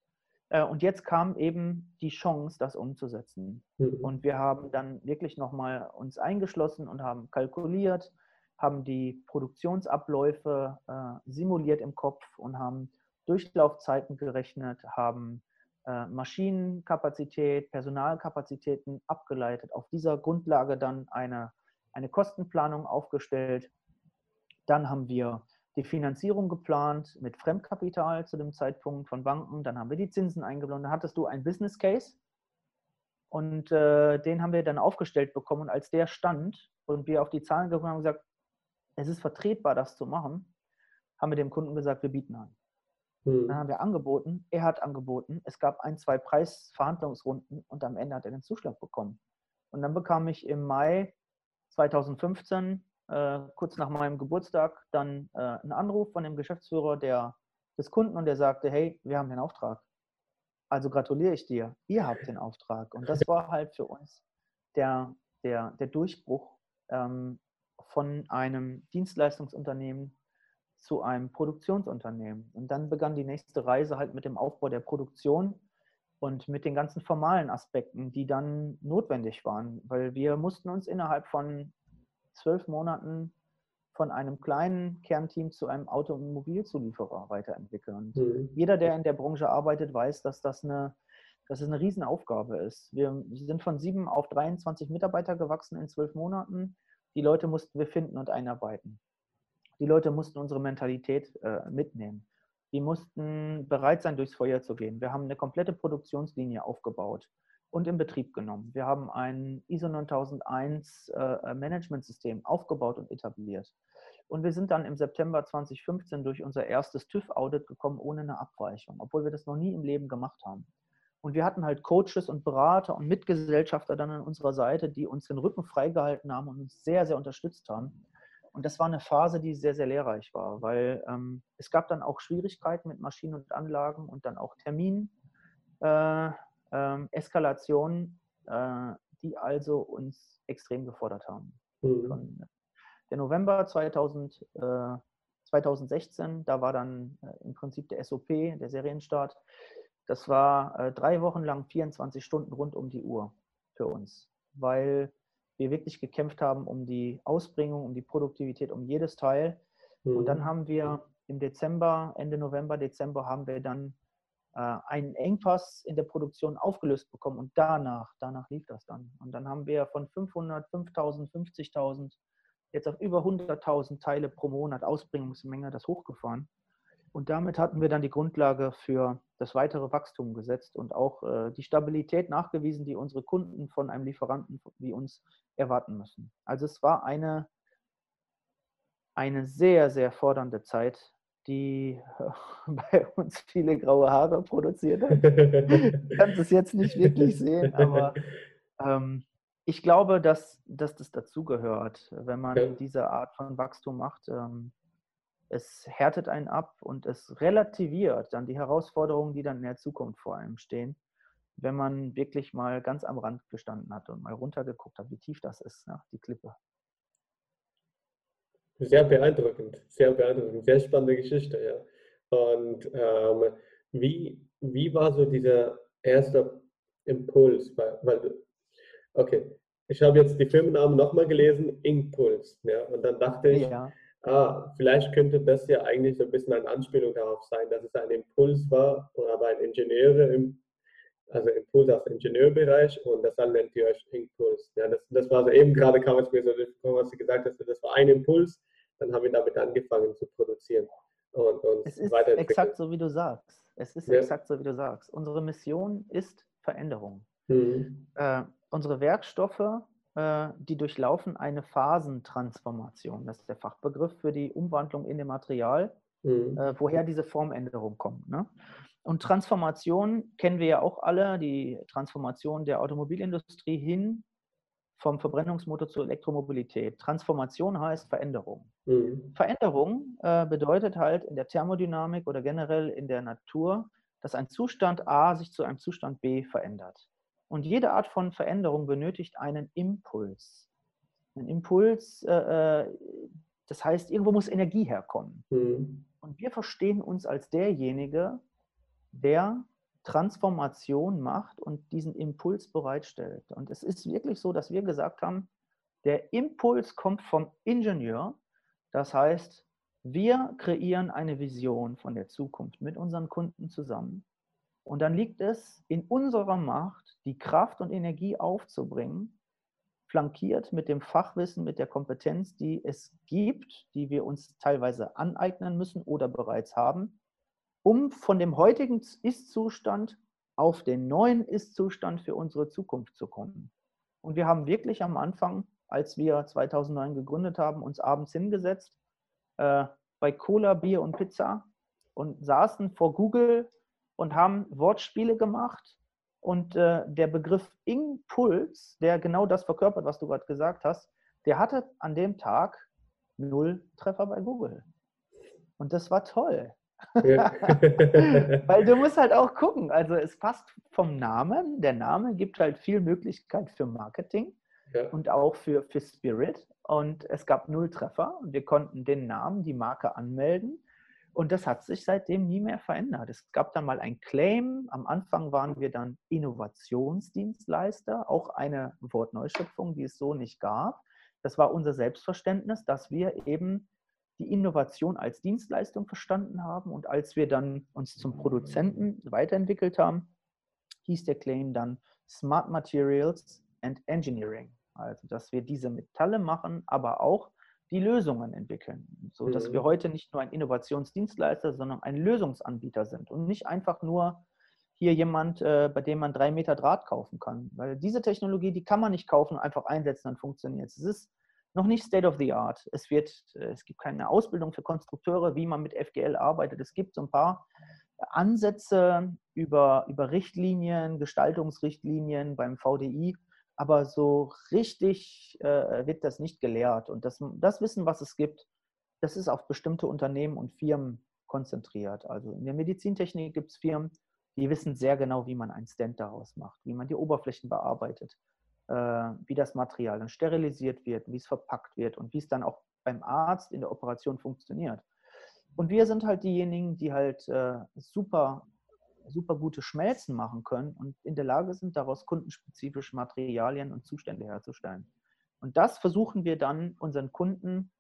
Äh, und jetzt kam eben die Chance, das umzusetzen. Mhm. Und wir haben dann wirklich nochmal uns eingeschlossen und haben kalkuliert, haben die Produktionsabläufe äh, simuliert im Kopf und haben Durchlaufzeiten gerechnet, haben Maschinenkapazität, Personalkapazitäten abgeleitet, auf dieser Grundlage dann eine, eine Kostenplanung aufgestellt. Dann haben wir die Finanzierung geplant mit Fremdkapital zu dem Zeitpunkt von Banken. Dann haben wir die Zinsen eingeblendet. Dann hattest du ein Business Case und äh, den haben wir dann aufgestellt bekommen. Und als der stand und wir auf die Zahlen gekommen haben und gesagt, es ist vertretbar, das zu machen, haben wir dem Kunden gesagt, wir bieten an. Mhm. Dann haben wir angeboten, er hat angeboten, es gab ein, zwei Preisverhandlungsrunden und am Ende hat er den Zuschlag bekommen. Und dann bekam ich im Mai 2015, äh, kurz nach meinem Geburtstag, dann äh, einen Anruf von dem Geschäftsführer der, des Kunden und der sagte, hey, wir haben den Auftrag. Also gratuliere ich dir, ihr habt den Auftrag. Und das war halt für uns der, der, der Durchbruch ähm, von einem Dienstleistungsunternehmen zu einem Produktionsunternehmen. Und dann begann die nächste Reise halt mit dem Aufbau der Produktion und mit den ganzen formalen Aspekten, die dann notwendig waren, weil wir mussten uns innerhalb von zwölf Monaten von einem kleinen Kernteam zu einem Automobilzulieferer weiterentwickeln. Und mhm. jeder, der in der Branche arbeitet, weiß, dass das eine, dass es eine Riesenaufgabe ist. Wir sind von sieben auf 23 Mitarbeiter gewachsen in zwölf Monaten. Die Leute mussten wir finden und einarbeiten. Die Leute mussten unsere Mentalität äh, mitnehmen. Die mussten bereit sein, durchs Feuer zu gehen. Wir haben eine komplette Produktionslinie aufgebaut und in Betrieb genommen. Wir haben ein ISO 9001 äh, Managementsystem aufgebaut und etabliert. Und wir sind dann im September 2015 durch unser erstes TÜV-Audit gekommen ohne eine Abweichung, obwohl wir das noch nie im Leben gemacht haben. Und wir hatten halt Coaches und Berater und Mitgesellschafter dann an unserer Seite, die uns den Rücken freigehalten haben und uns sehr, sehr unterstützt haben. Und das war eine Phase, die sehr, sehr lehrreich war, weil ähm, es gab dann auch Schwierigkeiten mit Maschinen und Anlagen und dann auch Termin, äh, äh, Eskalationen, äh, die also uns extrem gefordert haben. Mhm. Von, der November 2000, 2016, äh, da war dann äh, im Prinzip der SOP, der Serienstart. Das war äh, drei Wochen lang 24 Stunden rund um die Uhr für uns, weil wir wirklich gekämpft haben um die Ausbringung, um die Produktivität, um jedes Teil. Mhm. Und dann mhm. haben wir im Dezember, Ende November, Dezember, haben wir dann äh, einen Engpass in der Produktion aufgelöst bekommen und danach, danach lief das dann. Und dann haben wir von 500, 5000, 50.000 jetzt auf über 100.000 Teile pro Monat Ausbringungsmenge das hochgefahren. Und damit hatten wir dann die Grundlage für das weitere Wachstum gesetzt und auch äh, die Stabilität nachgewiesen, die unsere Kunden von einem Lieferanten wie uns erwarten müssen. Also es war eine, eine sehr, sehr fordernde Zeit, die bei uns viele graue Haare produziert hat. Du kannst es jetzt nicht wirklich sehen, aber ähm, ich glaube, dass, dass das dazugehört, wenn man ja. diese Art von Wachstum macht. Ähm, es härtet einen ab und es relativiert dann die Herausforderungen, die dann in der Zukunft vor einem stehen, wenn man wirklich mal ganz am Rand gestanden hat und mal runtergeguckt hat, wie tief das ist, ja, die Klippe. Sehr beeindruckend, sehr beeindruckend, sehr spannende Geschichte, ja. Und ähm, wie, wie war so dieser erste Impuls? Weil, weil okay, ich habe jetzt die Firmennamen nochmal gelesen, Impuls, ja, und dann dachte ich, ja. Ah, vielleicht könnte das ja eigentlich so ein bisschen eine Anspielung darauf sein, dass es ein Impuls war, aber ein Ingenieure im also Impuls aus dem Ingenieurbereich und das dann nennt ihr euch Impuls. Ja, das, das war so eben gerade kam es mir so, was du gesagt hast, das war ein Impuls, dann haben wir damit angefangen zu produzieren und uns Es ist exakt so, wie du sagst. Es ist ja. exakt so, wie du sagst. Unsere Mission ist Veränderung. Mhm. Äh, unsere Werkstoffe, die durchlaufen eine Phasentransformation. Das ist der Fachbegriff für die Umwandlung in dem Material, mhm. äh, woher diese Formänderung kommt. Ne? Und Transformation kennen wir ja auch alle, die Transformation der Automobilindustrie hin vom Verbrennungsmotor zur Elektromobilität. Transformation heißt Veränderung. Mhm. Veränderung äh, bedeutet halt in der Thermodynamik oder generell in der Natur, dass ein Zustand A sich zu einem Zustand B verändert. Und jede Art von Veränderung benötigt einen Impuls. Ein Impuls, äh, äh das heißt, irgendwo muss Energie herkommen. Mhm. Und wir verstehen uns als derjenige, der Transformation macht und diesen Impuls bereitstellt. Und es ist wirklich so, dass wir gesagt haben, der Impuls kommt vom Ingenieur. Das heißt, wir kreieren eine Vision von der Zukunft mit unseren Kunden zusammen. Und dann liegt es in unserer Macht, die Kraft und Energie aufzubringen, flankiert mit dem Fachwissen, mit der Kompetenz, die es gibt, die wir uns teilweise aneignen müssen oder bereits haben, um von dem heutigen Ist-Zustand auf den neuen Ist-Zustand für unsere Zukunft zu kommen. Und wir haben wirklich am Anfang, als wir 2009 gegründet haben, uns abends hingesetzt äh, bei Cola, Bier und Pizza und saßen vor Google und haben Wortspiele gemacht. Und äh, der Begriff Impuls, der genau das verkörpert, was du gerade gesagt hast, der hatte an dem Tag null Treffer bei Google. Und das war toll. Ja. Weil du musst halt auch gucken. Also es passt vom Namen. Der Name gibt halt viel Möglichkeit für Marketing ja. und auch für, für Spirit. Und es gab null Treffer und wir konnten den Namen, die Marke anmelden. Und das hat sich seitdem nie mehr verändert. Es gab dann mal ein Claim. Am Anfang waren wir dann Innovationsdienstleister, auch eine Wortneuschöpfung, die es so nicht gab. Das war unser Selbstverständnis, dass wir eben die Innovation als Dienstleistung verstanden haben. Und als wir dann uns zum Produzenten weiterentwickelt haben, hieß der Claim dann Smart Materials and Engineering. Also, dass wir diese Metalle machen, aber auch die Lösungen entwickeln, so dass mhm. wir heute nicht nur ein Innovationsdienstleister, sondern ein Lösungsanbieter sind und nicht einfach nur hier jemand, äh, bei dem man drei Meter Draht kaufen kann. Weil diese Technologie, die kann man nicht kaufen, einfach einsetzen, dann funktioniert es. Es ist noch nicht State of the Art. Es, wird, äh, es gibt keine Ausbildung für Konstrukteure, wie man mit FGL arbeitet. Es gibt so ein paar Ansätze über, über Richtlinien, Gestaltungsrichtlinien beim VDI, aber so richtig äh, wird das nicht gelehrt. Und das, das Wissen, was es gibt, das ist auf bestimmte Unternehmen und Firmen konzentriert. Also in der Medizintechnik gibt es Firmen, die wissen sehr genau, wie man einen Stand daraus macht, wie man die Oberflächen bearbeitet, äh, wie das Material dann sterilisiert wird, wie es verpackt wird und wie es dann auch beim Arzt in der Operation funktioniert. Und wir sind halt diejenigen, die halt äh, super, super gute Schmelzen machen können und in der Lage sind, daraus kundenspezifische Materialien und Zustände herzustellen. Und das versuchen wir dann unseren Kunden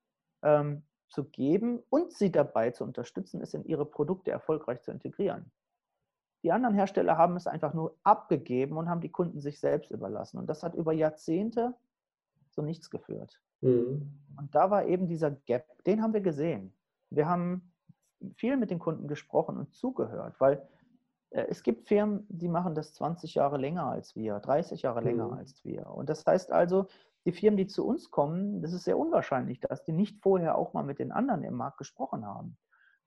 ähm, zu geben und sie dabei zu unterstützen, es in ihre Produkte erfolgreich zu integrieren. Die anderen Hersteller haben es einfach nur abgegeben und haben die Kunden sich selbst überlassen. Und das hat über Jahrzehnte zu nichts geführt. Mhm. Und da war eben dieser Gap, den haben wir gesehen. Wir haben viel mit den Kunden gesprochen und zugehört, weil es gibt Firmen, die machen das 20 Jahre länger als wir, 30 Jahre länger mhm. als wir. Und das heißt also, die Firmen, die zu uns kommen, das ist sehr unwahrscheinlich, dass die nicht vorher auch mal mit den anderen im Markt gesprochen haben.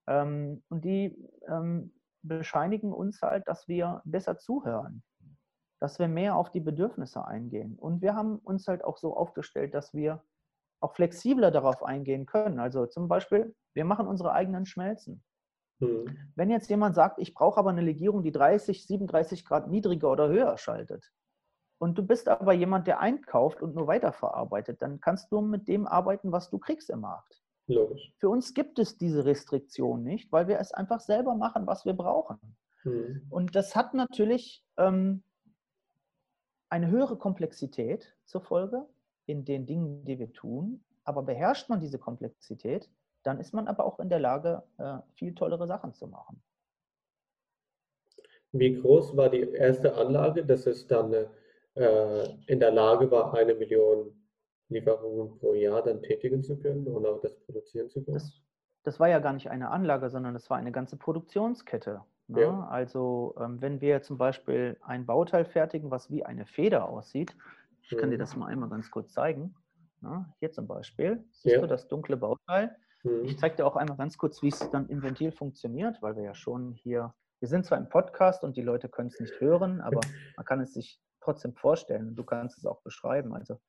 Ähm, und die ähm, bescheinigen uns halt, dass wir besser zuhören, dass wir mehr auf die Bedürfnisse eingehen. Und wir haben uns halt auch so aufgestellt, dass wir auch flexibler darauf eingehen können. Also zum Beispiel, wir machen unsere eigenen Schmelzen. Mhm. Wenn jetzt jemand sagt, ich brauche aber eine Legierung, die 30, 37 Grad niedriger oder höher schaltet, und du bist aber jemand, der einkauft und nur weiterverarbeitet, dann kannst du mit dem arbeiten, was du kriegst im Markt. Logisch. Für uns gibt es diese Restriktion nicht, weil wir es einfach selber machen, was wir brauchen. Mhm. Und das hat natürlich ähm, eine höhere Komplexität zur Folge in den Dingen, die wir tun. Aber beherrscht man diese Komplexität, dann ist man aber auch in der Lage, äh, viel tollere Sachen zu machen. Wie groß war die erste Anlage, dass es dann äh, in der Lage war, eine Million Lieferungen pro Jahr dann tätigen zu können und auch das produzieren zu können? Das, das war ja gar nicht eine Anlage, sondern das war eine ganze Produktionskette. Ne? Ja. Also ähm, wenn wir zum Beispiel ein Bauteil fertigen, was wie eine Feder aussieht, ich kann dir mhm. das mal einmal ganz kurz zeigen. Na, hier zum Beispiel, siehst ja. du das dunkle Bauteil? Mhm. Ich zeige dir auch einmal ganz kurz, wie es dann im Ventil funktioniert, weil wir ja schon hier, wir sind zwar im Podcast und die Leute können es nicht hören, aber man kann es sich trotzdem vorstellen und du kannst es auch beschreiben. Also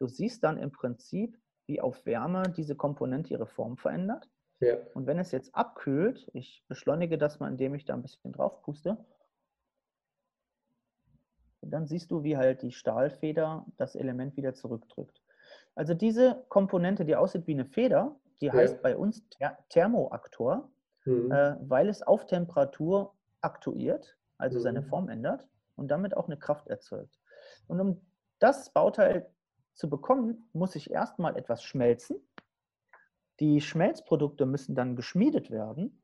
du siehst dann im Prinzip, wie auf Wärme diese Komponente ihre Form verändert. Ja. Und wenn es jetzt abkühlt, ich beschleunige das mal, indem ich da ein bisschen drauf puste, dann siehst du, wie halt die Stahlfeder das Element wieder zurückdrückt. Also diese Komponente, die aussieht wie eine Feder, die ja. heißt bei uns Ther Thermoaktor, mhm. äh, weil es auf Temperatur aktuiert, also mhm. seine Form ändert und damit auch eine Kraft erzeugt. Und um das Bauteil zu bekommen, muss ich erstmal etwas schmelzen. Die Schmelzprodukte müssen dann geschmiedet werden.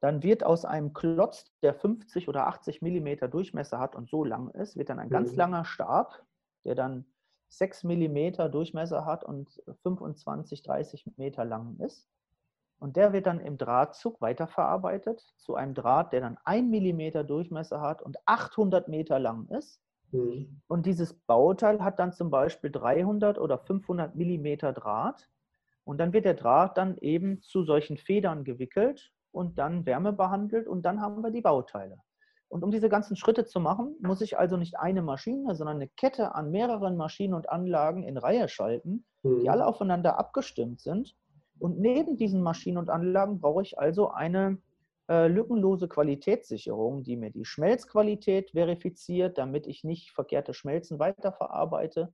Dann wird aus einem Klotz, der 50 oder 80 Millimeter Durchmesser hat und so lang ist, wird dann ein ganz mhm. langer Stab, der dann 6 Millimeter Durchmesser hat und 25, 30 Meter lang ist. Und der wird dann im Drahtzug weiterverarbeitet zu einem Draht, der dann 1 Millimeter Durchmesser hat und 800 Meter lang ist. Mhm. Und dieses Bauteil hat dann zum Beispiel 300 oder 500 Millimeter Draht. Und dann wird der Draht dann eben zu solchen Federn gewickelt und dann Wärme behandelt und dann haben wir die Bauteile. Und um diese ganzen Schritte zu machen, muss ich also nicht eine Maschine, sondern eine Kette an mehreren Maschinen und Anlagen in Reihe schalten, mhm. die alle aufeinander abgestimmt sind. Und neben diesen Maschinen und Anlagen brauche ich also eine äh, lückenlose Qualitätssicherung, die mir die Schmelzqualität verifiziert, damit ich nicht verkehrte Schmelzen weiterverarbeite,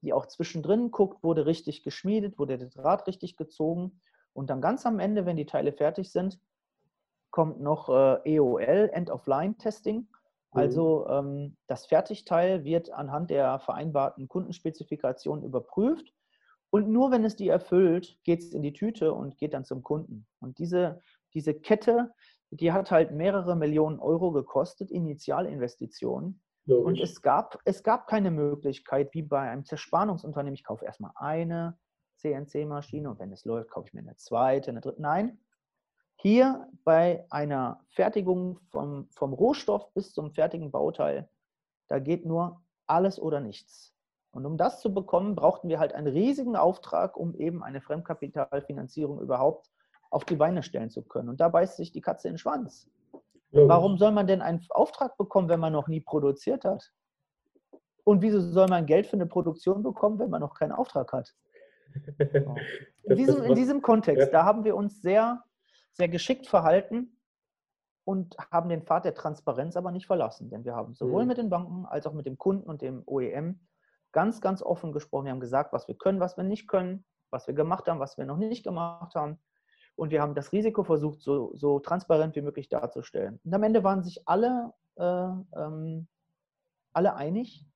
die auch zwischendrin guckt, wurde richtig geschmiedet, wurde der Draht richtig gezogen. Und dann ganz am Ende, wenn die Teile fertig sind, kommt noch äh, EOL, End-of-Line-Testing. Mhm. Also ähm, das Fertigteil wird anhand der vereinbarten Kundenspezifikationen überprüft und nur wenn es die erfüllt, geht es in die Tüte und geht dann zum Kunden. Und diese, diese Kette, die hat halt mehrere Millionen Euro gekostet, Initialinvestitionen. Logisch. Und es gab, es gab keine Möglichkeit, wie bei einem Zerspannungsunternehmen, ich kaufe erstmal eine CNC-Maschine und wenn es läuft, kaufe ich mir eine zweite, eine dritte. Nein, hier bei einer Fertigung vom, vom Rohstoff bis zum fertigen Bauteil, da geht nur alles oder nichts. Und um das zu bekommen, brauchten wir halt einen riesigen Auftrag, um eben eine Fremdkapitalfinanzierung überhaupt auf die Beine stellen zu können. Und da beißt sich die Katze in den Schwanz. Warum soll man denn einen Auftrag bekommen, wenn man noch nie produziert hat? Und wieso soll man Geld für eine Produktion bekommen, wenn man noch keinen Auftrag hat? In diesem, in diesem Kontext, da haben wir uns sehr sehr geschickt verhalten und haben den Pfad der Transparenz aber nicht verlassen. Denn wir haben sowohl mhm. mit den Banken als auch mit dem Kunden und dem OEM ganz, ganz offen gesprochen. Wir haben gesagt, was wir können, was wir nicht können, was wir gemacht haben, was wir noch nicht gemacht haben. Und wir haben das Risiko versucht, so, so transparent wie möglich darzustellen. Und am Ende waren sich alle, äh, ähm, alle einig,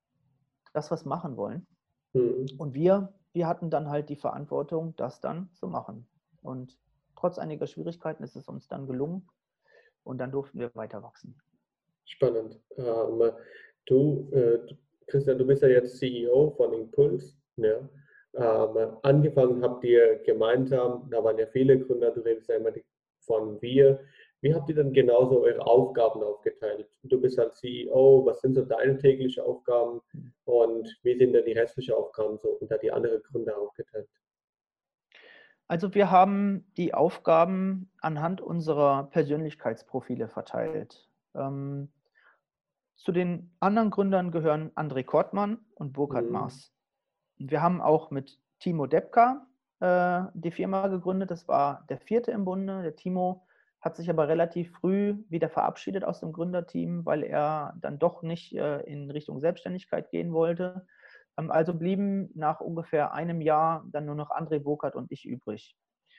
dass wir es machen wollen. Mhm. Und wir, wir hatten dann halt die Verantwortung, das dann zu machen. Und trotz einiger Schwierigkeiten ist es uns dann gelungen und dann durften wir weiter wachsen. Spannend. Du, äh, Christian, du bist ja jetzt CEO von Impuls. Ja. Ähm, angefangen habt ihr gemeinsam, da waren ja viele Gründer, du redest ja immer von wir. Wie habt ihr dann genauso eure Aufgaben aufgeteilt? Du bist als CEO, was sind so deine täglichen Aufgaben hm. und wie sind denn die restlichen Aufgaben so unter die anderen Gründer aufgeteilt? Also wir haben die Aufgaben anhand unserer Persönlichkeitsprofile verteilt. Ähm, Zu den anderen Gründern gehören André Kortmann und Burkhard mhm. Maas. Wir haben auch mit Timo Depka äh, die Firma gegründet. Das war der vierte im Bunde. Der Timo hat sich aber relativ früh wieder verabschiedet aus dem Gründerteam, weil er dann doch nicht äh, in Richtung Selbstständigkeit gehen wollte. Ähm, also blieben nach ungefähr einem Jahr dann nur noch André Burkhardt und ich übrig.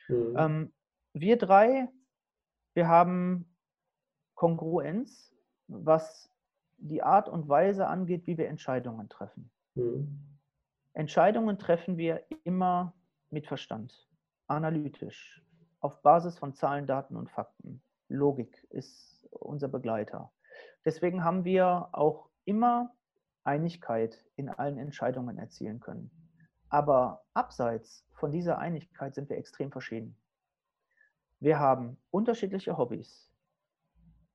Mhm. Ähm, wir drei, wir haben Kongruenz, was die Art und Weise angeht, wie wir Entscheidungen treffen. Mhm. Entscheidungen treffen wir immer mit Verstand, analytisch, auf Basis von Zahlen, Daten und Fakten. Logik ist unser Begleiter. Deswegen haben wir auch immer Einigkeit in allen Entscheidungen erzielen können. Aber abseits von dieser Einigkeit sind wir extrem verschieden. Wir haben unterschiedliche Hobbys,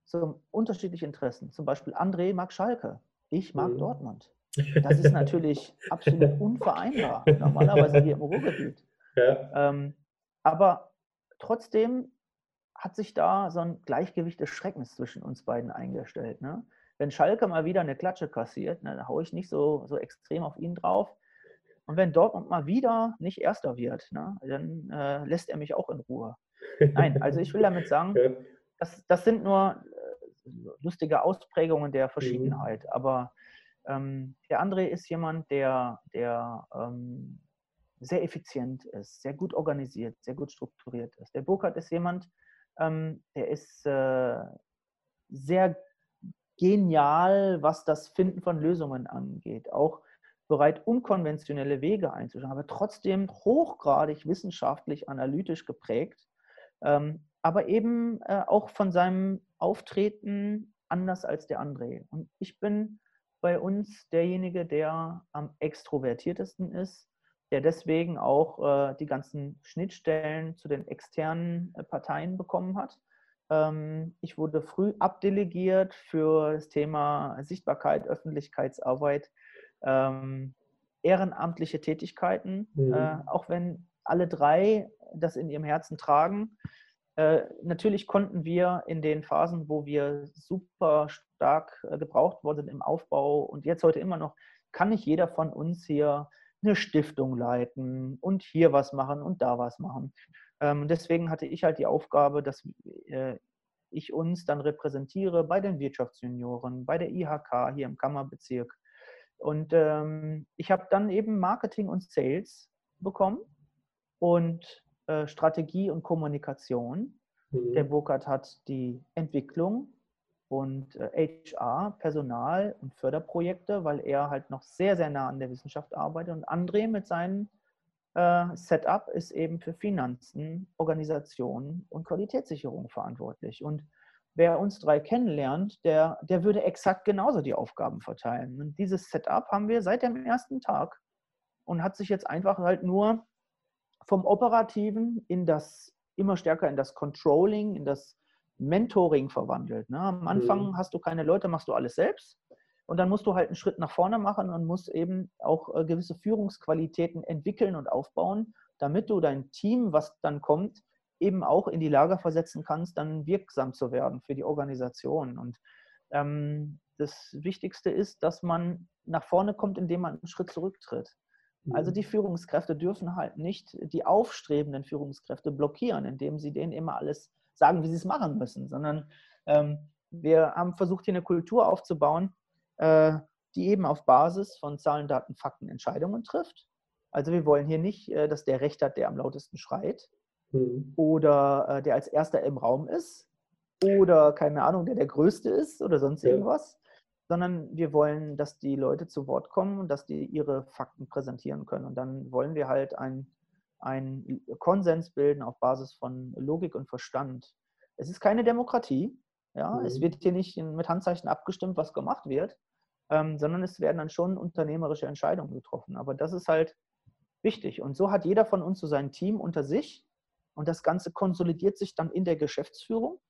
so unterschiedliche Interessen. Zum Beispiel André mag Schalke, ich mag mhm. Dortmund. Das ist natürlich absolut unvereinbar, normalerweise hier im Ruhrgebiet. Ja. Ähm, aber trotzdem hat sich da so ein Gleichgewicht des Schreckens zwischen uns beiden eingestellt. Ne? Wenn Schalke mal wieder eine Klatsche kassiert, ne, dann haue ich nicht so, so extrem auf ihn drauf. Und wenn Dortmund mal wieder nicht Erster wird, ne, dann äh, lässt er mich auch in Ruhe. Nein, also ich will damit sagen, das, das sind nur äh, lustige Ausprägungen der. Verschiedenheit. Mhm. Aber ähm, der André ist jemand, der, der ähm, sehr effizient ist, sehr gut organisiert, sehr gut strukturiert ist. Der Burkhardt ist jemand, ähm, der ist äh, sehr genial, was das Finden von Lösungen angeht. Auch bereit, unkonventionelle Wege einzuschlagen, aber trotzdem hochgradig wissenschaftlich, analytisch geprägt, ähm, aber eben äh, auch von seinem Auftreten anders als der André. Und ich bin bei uns derjenige, der am extrovertiertesten ist, der deswegen auch äh, die ganzen Schnittstellen zu den externen äh, Parteien bekommen hat. Ähm, ich wurde früh abdelegiert für das Thema Sichtbarkeit, Öffentlichkeitsarbeit, ähm, ehrenamtliche Tätigkeiten, mhm. äh, auch wenn alle drei das in ihrem Herzen tragen. Äh, natürlich konnten wir in den Phasen, wo wir super stark äh, gebraucht wurden im Aufbau und jetzt heute immer noch, kann nicht jeder von uns hier eine Stiftung leiten und hier was machen und da was machen. Ähm, deswegen hatte ich halt die Aufgabe, dass äh, ich uns dann repräsentiere bei den Wirtschaftsjunioren, bei der IHK hier im Kammerbezirk. Und ähm, ich habe dann eben Marketing und Sales bekommen und äh, Strategie und Kommunikation. Mhm. Der Burkhardt hat die Entwicklung und HR, äh, Personal und Förderprojekte, weil er halt noch sehr, sehr nah an der Wissenschaft arbeitet. Und André mit seinem äh, Setup ist eben für Finanzen, Organisation und Qualitätssicherung verantwortlich. Und wer uns drei kennenlernt, der, der würde exakt genauso die Aufgaben verteilen. Und dieses Setup haben wir seit dem ersten Tag und hat sich jetzt einfach halt nur vom Operativen in das immer stärker in das Controlling, in das Mentoring verwandelt. Ne? Am Anfang mhm. hast du keine Leute, machst du alles selbst. Und dann musst du halt einen Schritt nach vorne machen und musst eben auch äh, gewisse Führungsqualitäten entwickeln und aufbauen, damit du dein Team, was dann kommt, eben auch in die Lage versetzen kannst, dann wirksam zu werden für die Organisation. Und ähm, das Wichtigste ist, dass man nach vorne kommt, indem man einen Schritt zurücktritt. Also mhm. die Führungskräfte dürfen halt nicht die aufstrebenden Führungskräfte blockieren, indem sie denen immer alles sagen, wie sie es machen müssen, sondern ähm, wir haben versucht, hier eine Kultur aufzubauen, die eben auf Basis von Zahlen, Daten, Fakten Entscheidungen trifft. Also wir wollen hier nicht, äh, dass der Recht hat, der am lautesten schreit mhm. oder äh, der als erster im Raum ist oder keine Ahnung, der der Größte ist oder sonst ja. irgendwas, sondern wir wollen, dass die Leute zu Wort kommen und dass die ihre Fakten präsentieren können. Und dann wollen wir halt ein einen Konsens bilden auf Basis von Logik und Verstand. Es ist keine Demokratie. Ja? Mhm. Es wird hier nicht mit Handzeichen abgestimmt, was gemacht wird, ähm, sondern es werden dann schon unternehmerische Entscheidungen getroffen. Aber das ist halt wichtig. Und so hat jeder von uns so sein Team unter sich und das Ganze konsolidiert sich dann in der Geschäftsführung.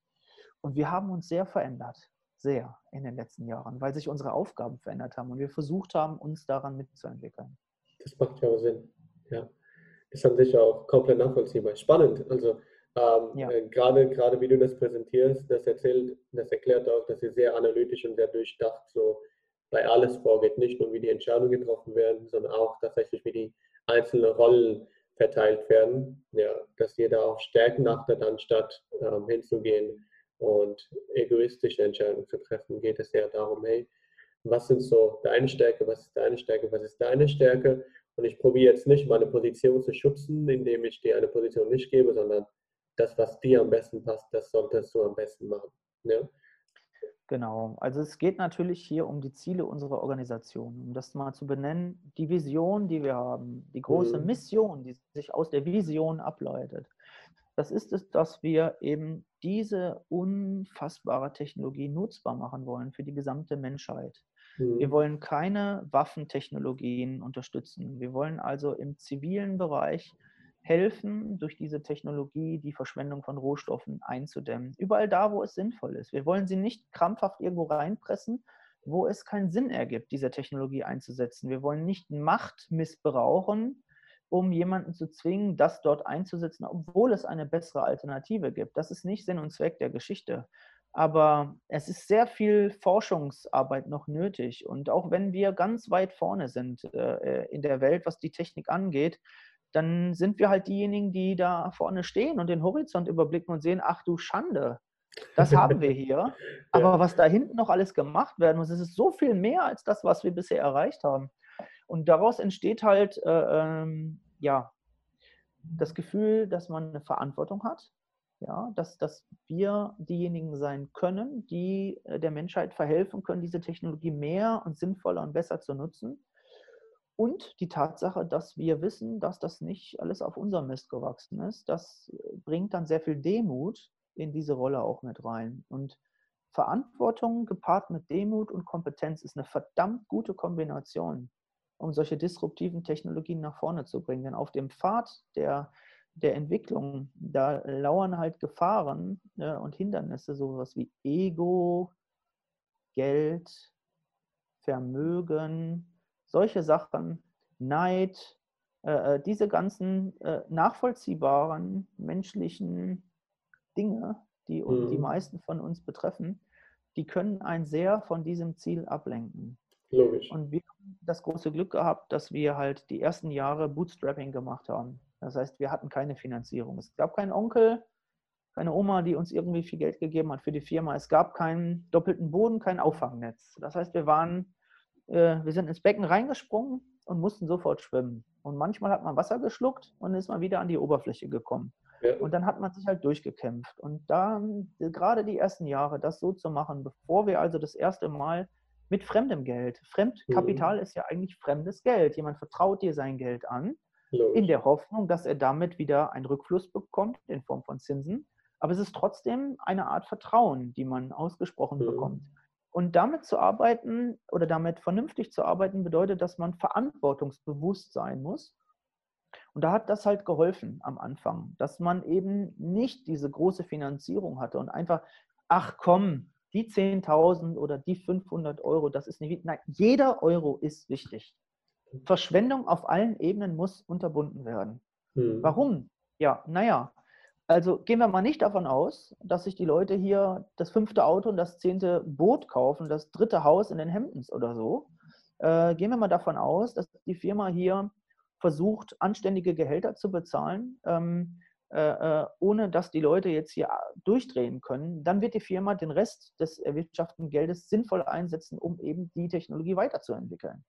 Und wir haben uns sehr verändert, sehr in den letzten Jahren, weil sich unsere Aufgaben verändert haben und wir versucht haben, uns daran mitzuentwickeln. Das macht ja auch Sinn. Ja ist an sich auch komplett nachvollziehbar. Spannend. Also Ähm, ja. äh, gerade, gerade wie du das präsentierst, das erzählt, das erklärt auch, dass ihr sehr analytisch und sehr durchdacht so bei alles vorgeht. Nicht nur, wie die Entscheidungen getroffen werden, sondern auch tatsächlich, wie die einzelnen Rollen verteilt werden. Ja, dass jeder auf Stärken achtet, anstatt ähm, hinzugehen und egoistische Entscheidungen zu treffen, geht es ja darum, hey, was sind so deine Stärke, was ist deine Stärke, was ist deine Stärke? Und ich probiere jetzt nicht, meine Position zu schützen, indem ich dir eine Position nicht gebe, sondern das, was dir am besten passt, das solltest du am besten machen. Ja? Genau, also es geht natürlich hier um die Ziele unserer Organisation, um das mal zu benennen, die Vision, die wir haben, die große mhm. Mission, die sich aus der Vision ableitet. Das ist es, dass wir eben diese unfassbare Technologie nutzbar machen wollen für die gesamte Menschheit. Mhm. Wir wollen keine Waffentechnologien unterstützen. Wir wollen also im zivilen Bereich helfen, durch diese Technologie die Verschwendung von Rohstoffen einzudämmen. Überall da, wo es sinnvoll ist. Wir wollen sie nicht krampfhaft irgendwo reinpressen, wo es keinen Sinn ergibt, diese Technologie einzusetzen. Wir wollen nicht Macht missbrauchen, um jemanden zu zwingen, das dort einzusetzen, obwohl es eine bessere Alternative gibt. Das ist nicht Sinn und Zweck der Geschichte. Aber es ist sehr viel Forschungsarbeit noch nötig. Und auch wenn wir ganz weit vorne sind äh, in der Welt, was die Technik angeht, dann sind wir halt diejenigen, die da vorne stehen und den Horizont überblicken und sehen, ach du Schande, das haben wir hier. Aber was da hinten noch alles gemacht werden muss, es ist so viel mehr als das, was wir bisher erreicht haben. Und daraus entsteht halt äh, ähm, ja, das Gefühl, dass man eine Verantwortung hat, ja, dass, dass wir diejenigen sein können, die äh, der Menschheit verhelfen können, diese Technologie mehr und sinnvoller und besser zu nutzen. Und die Tatsache, dass wir wissen, dass das nicht alles auf unserem Mist gewachsen ist, das äh, bringt dann sehr viel Demut in diese Rolle auch mit rein. Und Verantwortung gepaart mit Demut und Kompetenz ist eine verdammt gute Kombination, um solche disruptiven Technologien nach vorne zu bringen. Denn auf dem Pfad der, der Entwicklung, da lauern halt Gefahren ne, und Hindernisse, sowas wie Ego, Geld, Vermögen, solche Sachen, Neid, äh, äh, diese ganzen äh, nachvollziehbaren menschlichen Dinge, die mhm. die meisten von uns betreffen, die können einen sehr von diesem Ziel ablenken. Logisch. Und wir haben das große Glück gehabt, dass wir halt die ersten Jahre Bootstrapping gemacht haben. Das heißt, wir hatten keine Finanzierung. Es gab keinen Onkel, keine Oma, die uns irgendwie viel Geld gegeben hat für die Firma. Es gab keinen doppelten Boden, kein Auffangnetz. Das heißt, wir waren äh, wir sind ins Becken reingesprungen und mussten sofort schwimmen. Und manchmal hat man Wasser geschluckt und ist mal wieder an die Oberfläche gekommen. Ja. Und dann hat man sich halt durchgekämpft. Und dann, gerade die ersten Jahre, das so zu machen, bevor wir also das erste Mal mit fremdem Geld, Fremdkapital mhm. ist ja eigentlich fremdes Geld. Jemand vertraut dir sein Geld an, Logisch. in der Hoffnung, dass er damit wieder einen Rückfluss bekommt in Form von Zinsen. Aber es ist trotzdem eine Art Vertrauen, die man ausgesprochen mhm. bekommt. Und damit zu arbeiten oder damit vernünftig zu arbeiten, bedeutet, dass man verantwortungsbewusst sein muss. Und da hat das halt geholfen am Anfang, dass man eben nicht diese große Finanzierung hatte und einfach, ach komm, die 10.000 oder die 500 Euro, das ist nicht wichtig. Nein, jeder Euro ist wichtig. Verschwendung auf allen Ebenen muss unterbunden werden. Hm. Warum? Ja, naja, also gehen wir mal nicht davon aus, dass sich die Leute hier das fünfte Auto und das zehnte Boot kaufen, das dritte Haus in den Hemdens oder so. Äh, gehen wir mal davon aus, dass die Firma hier versucht, anständige Gehälter zu bezahlen, ähm, äh, äh ohne dass die Leute jetzt hier durchdrehen können. Dann wird die Firma den Rest des erwirtschafteten Geldes sinnvoll einsetzen, um eben die Technologie weiterzuentwickeln.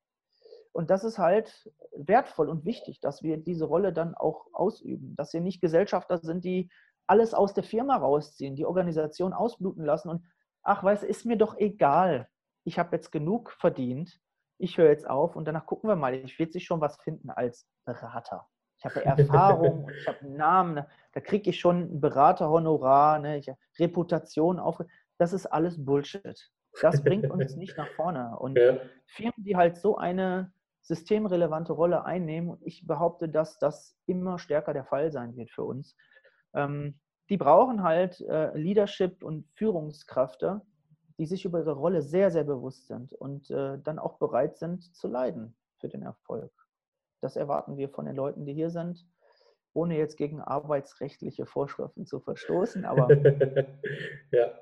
Und das ist halt wertvoll und wichtig, dass wir diese Rolle dann auch ausüben, dass wir nicht Gesellschafter sind, die alles aus der Firma rausziehen, die Organisation ausbluten lassen und ach, weiß, ist mir doch egal. Ich habe jetzt genug verdient. Ich höre jetzt auf und danach gucken wir mal. Ich werde sich schon was finden als Berater. Ich habe Erfahrung, ich habe einen Namen, ne? da kriege ich schon ein Beraterhonorar, ne? ich Reputation auf. Das ist alles Bullshit. Das bringt uns nicht nach vorne. Und ja. Firmen, die halt so eine systemrelevante Rolle einnehmen. Und ich behaupte, dass das immer stärker der Fall sein wird für uns. Ähm, die brauchen halt äh, Leadership und Führungskräfte, die sich über ihre Rolle sehr, sehr bewusst sind und äh, dann auch bereit sind zu leiden für den Erfolg. Das erwarten wir von den Leuten, die hier sind. ohne jetzt gegen arbeitsrechtliche Vorschriften zu verstoßen, aber ja.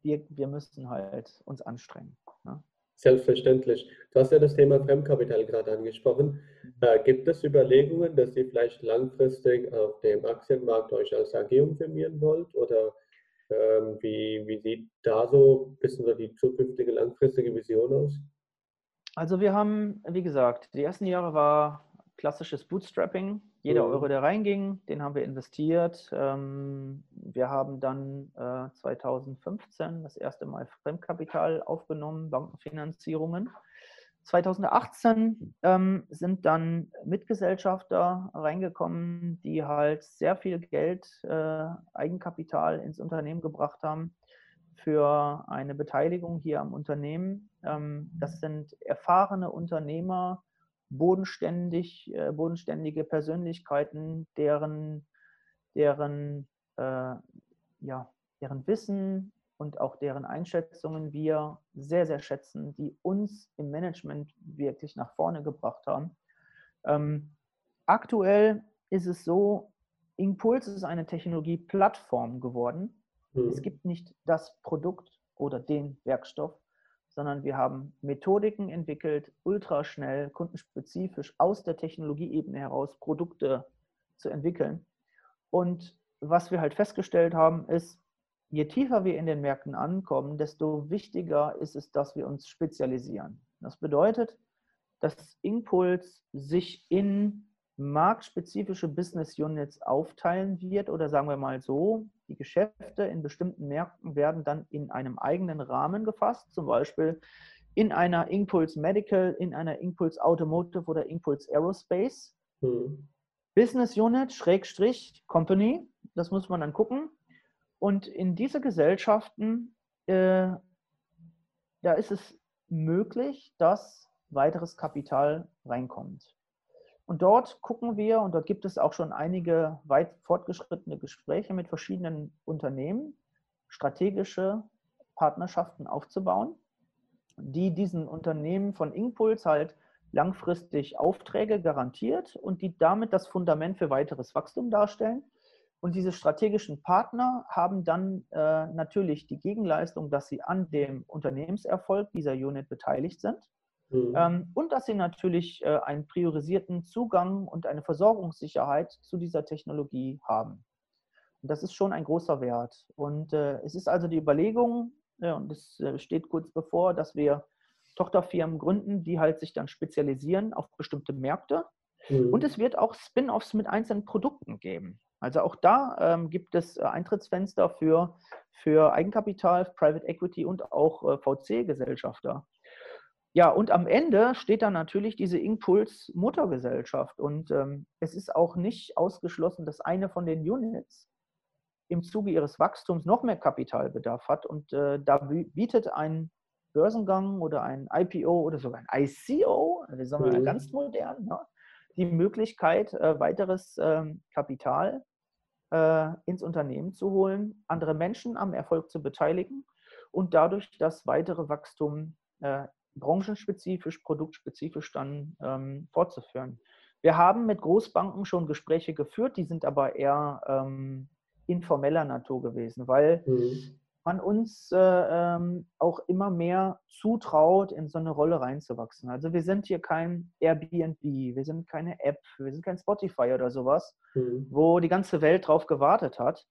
wir, wir müssen halt uns anstrengen. Ne? Selbstverständlich. Du hast ja das Thema Fremdkapital gerade angesprochen. Äh, gibt es Überlegungen, dass ihr vielleicht langfristig auf dem Aktienmarkt euch als AG umfirmieren wollt? Oder ähm, wie, wie sieht da so ein bisschen so die zukünftige langfristige Vision aus? Also wir haben, wie gesagt, die ersten Jahre war klassisches Bootstrapping. Jeder mhm. Euro, der reinging, den haben wir investiert. Ähm, wir haben dann 2015 äh, das erste Mal Fremdkapital aufgenommen, Bankenfinanzierungen. 2018 ähm, sind dann Mitgesellschafter reingekommen, die halt sehr viel Geld, äh, Eigenkapital ins Unternehmen gebracht haben für eine Beteiligung hier am Unternehmen. Ähm, das sind erfahrene Unternehmer, bodenständig, äh, bodenständige Persönlichkeiten, deren, deren, äh, ja, deren Wissen und auch deren Einschätzungen wir sehr, sehr schätzen, die uns im Management wirklich nach vorne gebracht haben. Ähm, aktuell ist es so, Impuls ist eine Technologieplattform geworden. Mhm. Es gibt nicht das Produkt oder den Werkstoff, sondern wir haben Methodiken entwickelt, ultraschnell, kundenspezifisch aus der Technologieebene heraus Produkte zu entwickeln. Und was wir halt festgestellt haben, ist, je tiefer wir in den Märkten ankommen, desto wichtiger ist es, dass wir uns spezialisieren. Das bedeutet, dass Impuls sich in marktspezifische Business Units aufteilen wird oder sagen wir mal so, die Geschäfte in bestimmten Märkten werden dann in einem eigenen Rahmen gefasst, zum Beispiel in einer Impulse Medical, in einer Impulse Automotive oder Impulse Aerospace. Hm. Business Unit, Schrägstrich, Company, das muss man dann gucken. Und in diese Gesellschaften, äh, da ist es möglich, dass weiteres Kapital reinkommt. Und dort gucken wir, und dort gibt es auch schon einige weit fortgeschrittene Gespräche mit verschiedenen Unternehmen, strategische Partnerschaften aufzubauen, die diesen Unternehmen von Impuls halt langfristig Aufträge garantiert und die damit das Fundament für weiteres Wachstum darstellen. Und diese strategischen Partner haben dann äh, natürlich die Gegenleistung, dass sie an dem Unternehmenserfolg dieser Unit beteiligt sind. Mhm. Ähm, und dass sie natürlich äh, einen priorisierten Zugang und eine Versorgungssicherheit zu dieser Technologie haben. Und das ist schon ein großer Wert. Und äh, es ist also die Überlegung, und es äh, steht kurz bevor, dass wir Tochterfirmen gründen, die halt sich dann spezialisieren auf bestimmte Märkte. Mhm. Und es wird auch Spin-offs mit einzelnen Produkten geben. Also auch da ähm, gibt es Eintrittsfenster für, für Eigenkapital, Private Equity und auch äh, VC-Gesellschafter. Ja, und am Ende steht dann natürlich diese Impuls-Muttergesellschaft. Und ähm, es ist auch nicht ausgeschlossen, dass eine von den Units im Zuge ihres Wachstums noch mehr Kapitalbedarf hat. Und äh, da bietet ein Börsengang oder ein IPO oder sogar ein ICO, wir sagen mhm. ganz modern, ja, die Möglichkeit, äh, weiteres äh, Kapital ins Unternehmen zu holen, andere Menschen am Erfolg zu beteiligen und dadurch das weitere Wachstum äh, branchenspezifisch, produktspezifisch dann ähm, fortzuführen. Wir haben mit Großbanken schon Gespräche geführt, die sind aber eher ähm, informeller Natur gewesen, weil mhm. man uns äh, ähm, auch immer mehr zutraut, in so eine Rolle reinzuwachsen. Also wir sind hier kein Airbnb, wir sind keine App, wir sind kein Spotify oder sowas, mhm. wo die ganze Welt drauf gewartet hat.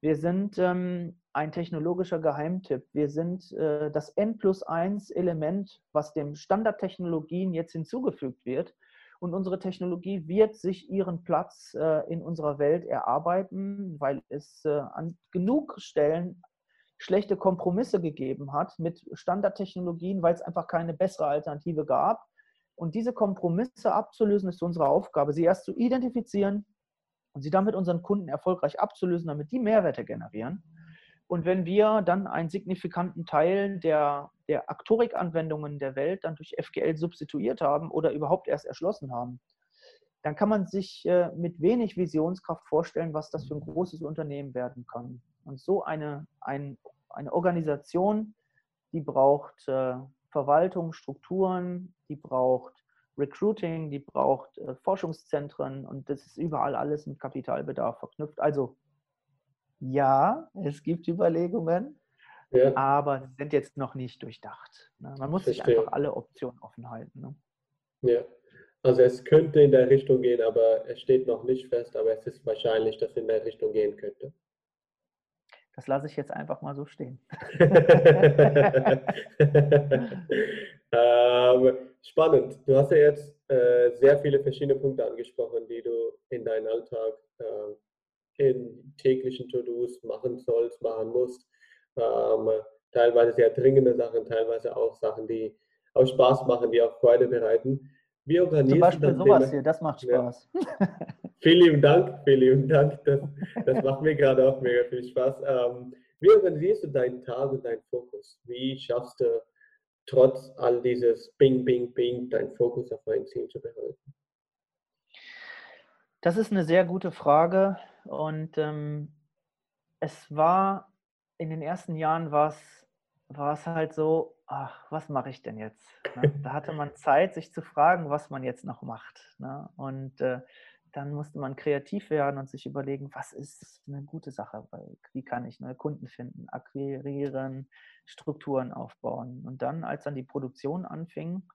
Wir sind ähm, ein technologischer Geheimtipp. Wir sind äh, das N plus 1 Element, was den Standardtechnologien jetzt hinzugefügt wird. Und unsere Technologie wird sich ihren Platz äh, in unserer Welt erarbeiten, weil es äh, an genug Stellen schlechte Kompromisse gegeben hat mit Standardtechnologien, weil es einfach keine bessere Alternative gab. Und diese Kompromisse abzulösen, ist unsere Aufgabe, sie erst zu identifizieren, und sie damit unseren Kunden erfolgreich abzulösen, damit die Mehrwerte generieren. Und wenn wir dann einen signifikanten Teil der, der Aktorik-Anwendungen der Welt dann durch FGL substituiert haben oder überhaupt erst erschlossen haben, dann kann man sich äh, mit wenig Visionskraft vorstellen, was das für ein großes Unternehmen werden kann. Und so eine, ein, eine Organisation, die braucht äh, Verwaltung, Strukturen, die braucht Recruiting, die braucht äh, Forschungszentren und das ist überall alles mit Kapitalbedarf verknüpft. Also ja, es gibt Überlegungen, ja. aber sie sind jetzt noch nicht durchdacht. Ne? Man muss Verstehe. sich einfach alle Optionen offen halten. Ne? Ja, also es könnte in der Richtung gehen, aber es steht noch nicht fest, aber es ist wahrscheinlich, dass es in der Richtung gehen könnte. Das lasse ich jetzt einfach mal so stehen. ähm, spannend. Du hast ja jetzt äh, sehr viele verschiedene Punkte angesprochen, die du in deinem Alltag äh, in täglichen To-Dos machen sollst, machen musst. Ähm, teilweise sehr dringende Sachen, teilweise auch Sachen, die auch Spaß machen, die auch Freude bereiten. Wie organisierst Zum Beispiel sowas Thema? hier, das macht Spaß. Ja. Vielen lieben Dank, vielen lieben Dank. Das, das macht mir gerade auch mega viel Spaß. Ähm, wie organisierst du deinen Tag und deinen Fokus? Wie schaffst du trotz all dieses Bing, Bing, Bing deinen Fokus auf ein Ziel zu behalten? Das ist eine sehr gute Frage und ähm, es war in den ersten Jahren war es halt so, ach, was mache ich denn jetzt? Ne? Da hatte man Zeit, sich zu fragen, was man jetzt noch macht. Ne? Und äh, dann musste man kreativ werden und sich überlegen, was ist eine gute Sache, wie kann ich neue Kunden finden, akquirieren, Strukturen aufbauen. Und dann, als dann die Produktion anfing,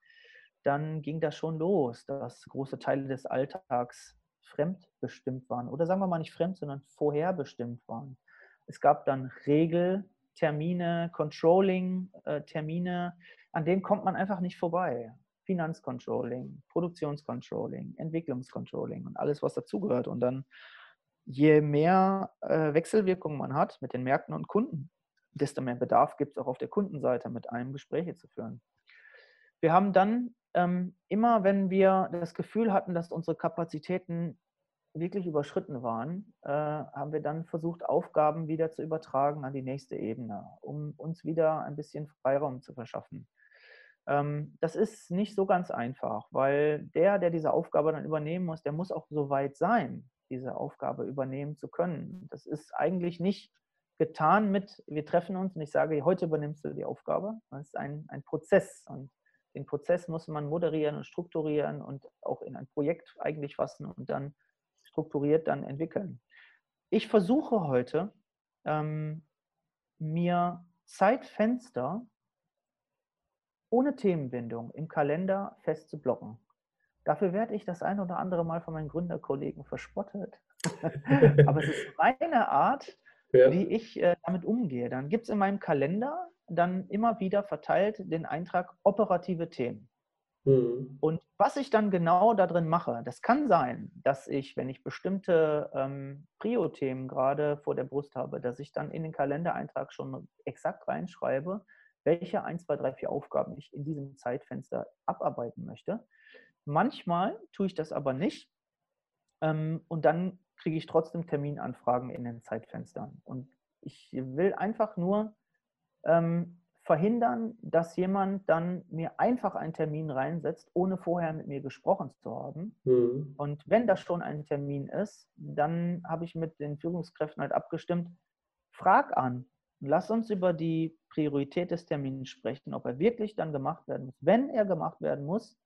dann ging das schon los, dass große Teile des Alltags fremdbestimmt waren. Oder sagen wir mal nicht fremd, sondern vorherbestimmt waren. Es gab dann Regel, Termine, Controlling-Termine, äh, an denen kommt man einfach nicht vorbei. Finanzcontrolling, Produktionscontrolling, Entwicklungscontrolling und alles, was dazugehört. Und dann, je mehr äh, Wechselwirkungen man hat mit den Märkten und Kunden, desto mehr Bedarf gibt es auch auf der Kundenseite, mit einem Gespräche zu führen. Wir haben dann ähm, immer, wenn wir das Gefühl hatten, dass unsere Kapazitäten wirklich überschritten waren, äh, haben wir dann versucht, Aufgaben wieder zu übertragen an die nächste Ebene, um uns wieder ein bisschen Freiraum zu verschaffen. Ähm, das ist nicht so ganz einfach, weil der, der diese Aufgabe dann übernehmen muss, der muss auch so weit sein, diese Aufgabe übernehmen zu können. Das ist eigentlich nicht getan mit, wir treffen uns und ich sage, heute übernimmst du die Aufgabe. Das ist ein, ein Prozess und den Prozess muss man moderieren und strukturieren und auch in ein Projekt eigentlich fassen und dann strukturiert dann entwickeln. Ich versuche heute, ähm, mir Zeitfenster ohne Themenbindung im Kalender fest zu blocken. Dafür werde ich das ein oder andere Mal von meinen Gründerkollegen verspottet. Aber es ist meine Art, ja. wie ich äh, damit umgehe. Dann gibt es in meinem Kalender dann immer wieder verteilt den Eintrag operative Themen. Mhm. Und was ich dann genau da drin mache, das kann sein, dass ich, wenn ich bestimmte ähm, Prio-Themen gerade vor der Brust habe, dass ich dann in den Kalendereintrag schon exakt reinschreibe, welche 1, 2, 3, 4 Aufgaben ich in diesem Zeitfenster abarbeiten möchte. Manchmal tue ich das aber nicht ähm, und dann kriege ich trotzdem Terminanfragen in den Zeitfenstern. Und ich will einfach nur ähm, verhindern, dass jemand dann mir einfach einen Termin reinsetzt, ohne vorher mit mir gesprochen zu haben. Mhm. Und wenn das schon ein Termin ist, dann habe ich mit den Führungskräften halt abgestimmt, frag an, lass uns über die Priorität des Termins sprechen, ob er wirklich dann gemacht werden muss. Wenn er gemacht werden muss,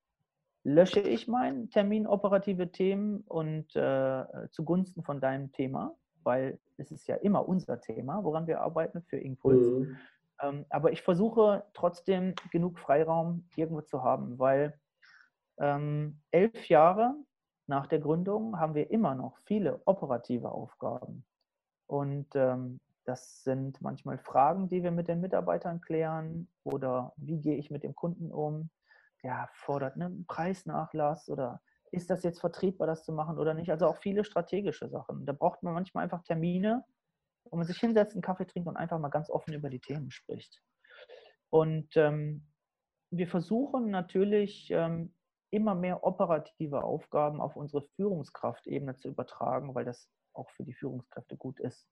lösche ich meinen Termin operative Themen und äh, zugunsten von deinem Thema, weil es ist ja immer unser Thema, woran wir arbeiten für Impuls. Mhm. Ähm, aber ich versuche trotzdem genug Freiraum irgendwo zu haben, weil ähm, elf Jahre nach der Gründung haben wir immer noch viele operative Aufgaben. Und ähm, das sind manchmal Fragen, die wir mit den Mitarbeitern klären oder wie gehe ich mit dem Kunden um? Der fordert einen Preisnachlass oder ist das jetzt vertretbar, das zu machen oder nicht? Also auch viele strategische Sachen. Da braucht man manchmal einfach Termine, wo man sich hinsetzt, einen Kaffee trinkt und einfach mal ganz offen über die Themen spricht. Und ähm, wir versuchen natürlich ähm, immer mehr operative Aufgaben auf unsere Führungskraftebene zu übertragen, weil das auch für die Führungskräfte gut ist,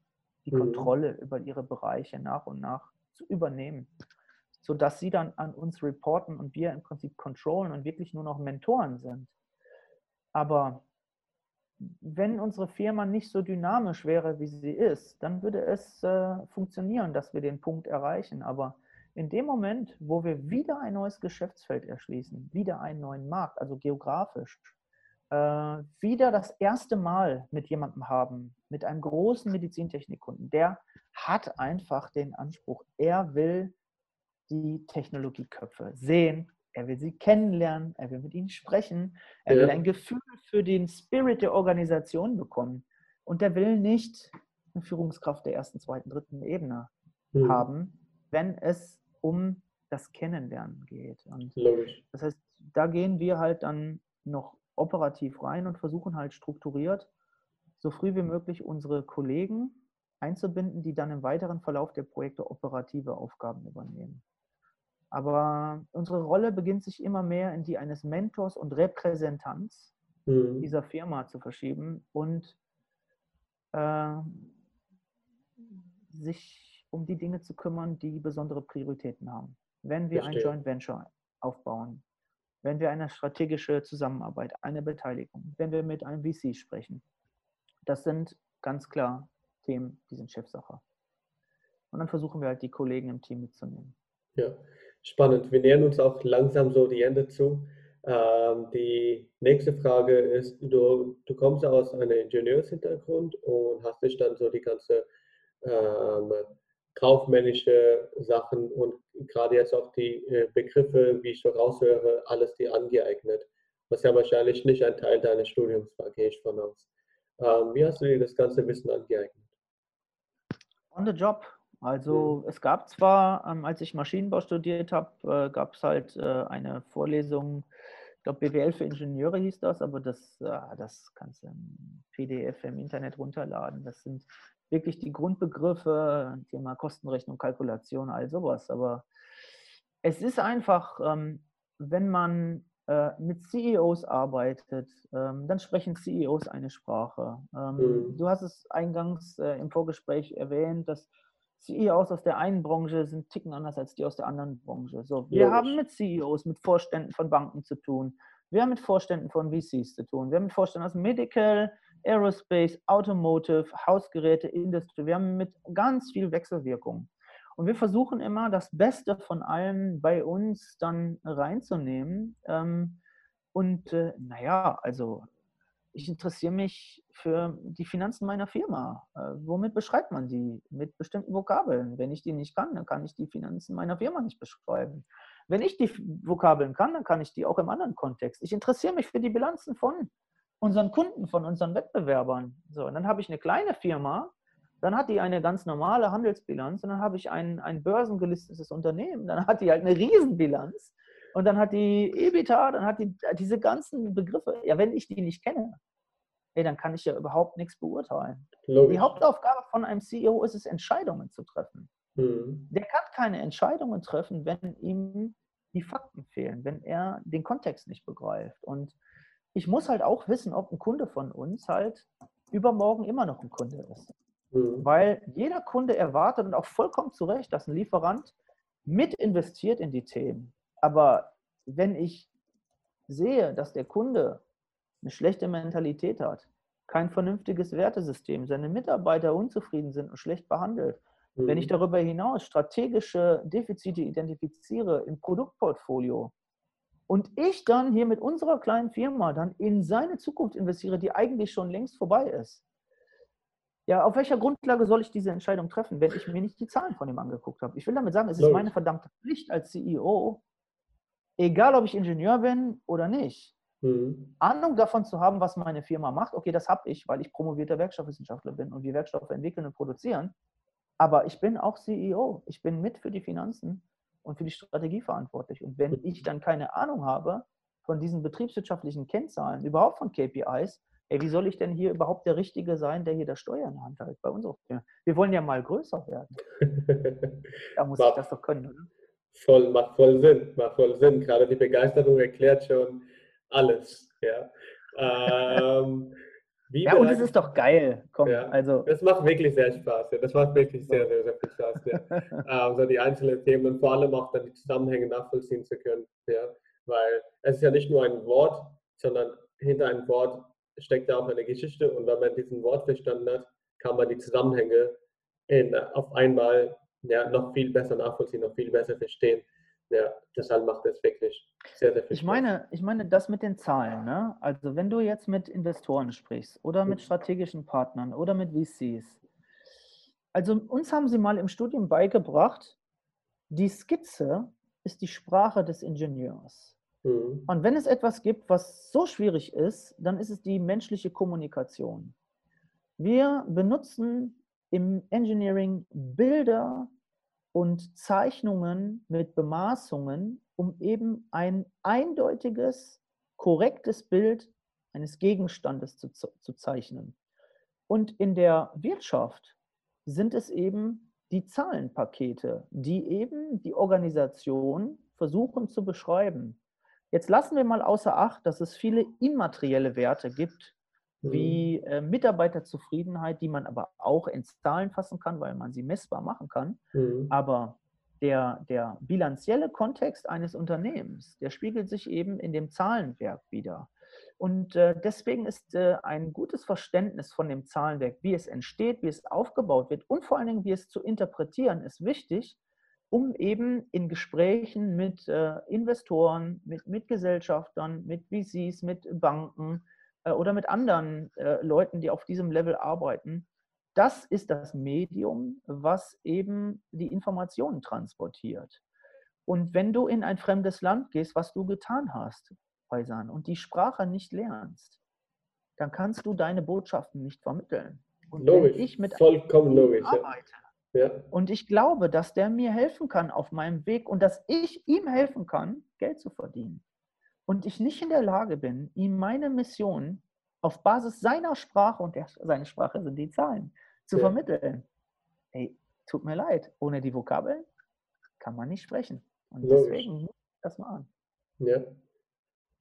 die mhm. Kontrolle über ihre Bereiche nach und nach zu übernehmen, sodass sie dann an uns reporten und wir im Prinzip controllen und wirklich nur noch Mentoren sind. Aber wenn unsere Firma nicht so dynamisch wäre, wie sie ist, dann würde es äh, funktionieren, dass wir den Punkt erreichen. Aber in dem Moment, wo wir wieder ein neues Geschäftsfeld erschließen, wieder einen neuen Markt, also geografisch, äh, wieder das erste Mal mit jemandem haben, mit einem großen Medizintechnikkunden, der hat einfach den Anspruch, er will die Technologieköpfe sehen, er will sie kennenlernen, er will mit ihnen sprechen, er ja. will ein Gefühl für den Spirit der Organisation bekommen. Und er will nicht eine Führungskraft der ersten, zweiten, dritten Ebene mhm. haben, wenn es um das Kennenlernen geht. Und. Das heißt, da gehen wir halt dann noch operativ rein und versuchen halt strukturiert, so früh wie möglich unsere Kollegen einzubinden, die dann im weiteren Verlauf der Projekte operative Aufgaben übernehmen. Aber unsere Rolle beginnt sich immer mehr in die eines Mentors und Repräsentants mhm. dieser Firma zu verschieben und äh, sich um die Dinge zu kümmern, die besondere Prioritäten haben. Wenn wir Verstehe. ein Joint Venture aufbauen, wenn wir eine strategische Zusammenarbeit, eine Beteiligung, wenn wir mit einem VC sprechen, das sind ganz klar Themen, die sind Chefsache. Und dann versuchen wir halt die Kollegen im Team mitzunehmen. Ja, spannend. Wir nähern uns auch langsam so die Ende zu. Ähm, die nächste Frage ist, du, du kommst aus einem Ingenieurshintergrund und hast dich dann so die ganze ähm, kaufmännische Sachen und gerade jetzt auch die äh, Begriffe, wie ich so raushöre, alles dir angeeignet. Was ja wahrscheinlich nicht ein Teil deines Studiums war, gehe ich von aus. Ähm, wie hast du dir das ganze Wissen angeeignet? On the job. Also mhm. es gab zwar, ähm, als ich Maschinenbau studiert habe, äh, gab es halt äh, eine Vorlesung, ich glaube BWL für Ingenieure hieß das, aber das, äh, das kannst du im PDF im Internet runterladen. Das sind wirklich die Grundbegriffe, Thema Kostenrechnung, Kalkulation, all sowas. Aber es ist einfach, ähm, wenn man äh, mit CEOs arbeitet, ähm, dann sprechen CEOs eine Sprache. Ähm, mhm. Du hast es eingangs äh, im Vorgespräch erwähnt, dass CEOs aus der einen Branche sind ticken anders als die aus der anderen Branche. So, wir ja. haben mit CEOs, mit Vorständen von Banken zu tun. Wir haben mit Vorständen von VCs zu tun. Wir haben mit Vorständen aus Medical, Aerospace, Automotive, Hausgeräte, Industrie. Wir haben mit ganz viel Wechselwirkung. Und wir versuchen immer, das Beste von allem bei uns dann reinzunehmen. Ähm, und äh, naja, also ich interessiere mich für die Finanzen meiner Firma. Äh, womit beschreibt man die? Mit bestimmten Vokabeln. Wenn ich die nicht kann, dann kann ich die Finanzen meiner Firma nicht beschreiben. Wenn ich die Vokabeln kann, dann kann ich die auch im anderen Kontext. Ich interessiere mich für die Bilanzen von unseren Kunden, von unseren Wettbewerbern. So, und dann habe ich eine kleine Firma, dann hat die eine ganz normale Handelsbilanz und dann habe ich ein, ein börsengelistetes Unternehmen, dann hat die halt eine Riesenbilanz und dann hat die EBITDA, dann hat die diese ganzen Begriffe. Ja, wenn ich die nicht kenne, ey, dann kann ich ja überhaupt nichts beurteilen. Logisch. Die Hauptaufgabe von einem CEO ist es, Entscheidungen zu treffen. Mhm. Der kann keine Entscheidungen treffen, wenn ihm die Fakten fehlen, wenn er den Kontext nicht begreift. Und ich muss halt auch wissen, ob ein Kunde von uns halt übermorgen immer noch ein Kunde ist. Mhm. Weil jeder Kunde erwartet und auch vollkommen zu Recht, dass ein Lieferant mit investiert in die Themen. Aber wenn ich sehe, dass der Kunde eine schlechte Mentalität hat, kein vernünftiges Wertesystem, seine Mitarbeiter unzufrieden sind und schlecht behandelt, mhm. wenn ich mhm. darüber hinaus strategische Defizite identifiziere im Produktportfolio und ich dann hier mit unserer kleinen Firma dann in seine Zukunft investiere, die eigentlich schon längst vorbei ist, ja, auf welcher Grundlage soll ich diese Entscheidung treffen, wenn ich mir nicht die Zahlen von ihm angeguckt habe? Ich will damit sagen, es ist meine verdammte Pflicht als CEO, egal ob ich Ingenieur bin oder nicht, mhm. Ahnung davon zu haben, was meine Firma macht. Okay, das habe ich, weil ich promovierter Werkstoffwissenschaftler bin und wir Werkstoffe entwickeln und produzieren. Aber ich bin auch CEO. Ich bin mit für die Finanzen und für die Strategie verantwortlich. Und wenn ich dann keine Ahnung habe von diesen betriebswirtschaftlichen Kennzahlen, überhaupt von KPIs, ey, wie soll ich denn hier überhaupt der Richtige sein, der hier das Steuer in der Hand hält bei unserer Firma? Wir wollen ja mal größer werden. da muss ich das doch können, oder? Voll, macht voll Sinn, macht voll Sinn. Gerade die Begeisterung erklärt schon alles. Ja, ähm, ja und es ist doch geil. Komm, ja, also. Das macht wirklich sehr Spaß. Ja. Das macht wirklich sehr, sehr, sehr viel Spaß. Ja. ähm, so die einzelnen Themen und vor allem auch dann die Zusammenhänge nachvollziehen zu können. Ja. Weil es ist ja nicht nur ein Wort, sondern hinter einem Wort steckt ja auch eine Geschichte und wenn man diesen Wort verstanden hat, kann man die Zusammenhänge in, auf einmal ja, noch viel besser nachvollziehen, noch viel besser verstehen. Ja, deshalb macht es wirklich sehr, sehr viel Spaß. Ich meine, ich meine das mit den Zahlen. Ne? Also wenn du jetzt mit Investoren sprichst oder mit mhm. strategischen Partnern oder mit VCs. Also uns haben sie mal im Studium beigebracht, die Skizze ist die Sprache des Ingenieurs. Mhm. Und wenn es etwas gibt, was so schwierig ist, dann ist es die menschliche Kommunikation. Wir benutzen im Engineering Bilder und Zeichnungen mit Bemaßungen, um eben ein eindeutiges, korrektes Bild eines Gegenstandes zu, zu zeichnen. Und in der Wirtschaft sind es eben die Zahlenpakete, die eben die Organisation versuchen zu beschreiben. Jetzt lassen wir mal außer Acht, dass es viele immaterielle Werte gibt, wie mhm. äh, Mitarbeiterzufriedenheit, die man aber auch in Zahlen fassen kann, weil man sie messbar machen kann. Mhm. Aber der, der bilanzielle Kontext eines Unternehmens, der spiegelt sich eben in dem Zahlenwerk wieder. Und äh, deswegen ist äh, ein gutes Verständnis von dem Zahlenwerk, wie es entsteht, wie es aufgebaut wird und vor allen Dingen, wie es zu interpretieren, ist wichtig, um eben in Gesprächen mit äh, Investoren, mit, mit Gesellschaftern, mit VCs, mit Banken äh, oder mit anderen äh, Leuten, die auf diesem Level arbeiten, das ist das Medium, was eben die Informationen transportiert. Und wenn du in ein fremdes Land gehst, was du getan hast, Häusern, und die Sprache nicht lernst, dann kannst du deine Botschaften nicht vermitteln. Und logisch, ich mit vollkommen logisch. Arbeite, ja. Und ich glaube, dass der mir helfen kann auf meinem Weg und dass ich ihm helfen kann, Geld zu verdienen. Und ich nicht in der Lage bin, ihm meine Mission auf Basis seiner Sprache, und der, seine Sprache sind die Zahlen, zu ja. vermitteln. Hey, tut mir leid, ohne die Vokabeln kann man nicht sprechen. Und Logisch. deswegen muss ich das mal an. Ja.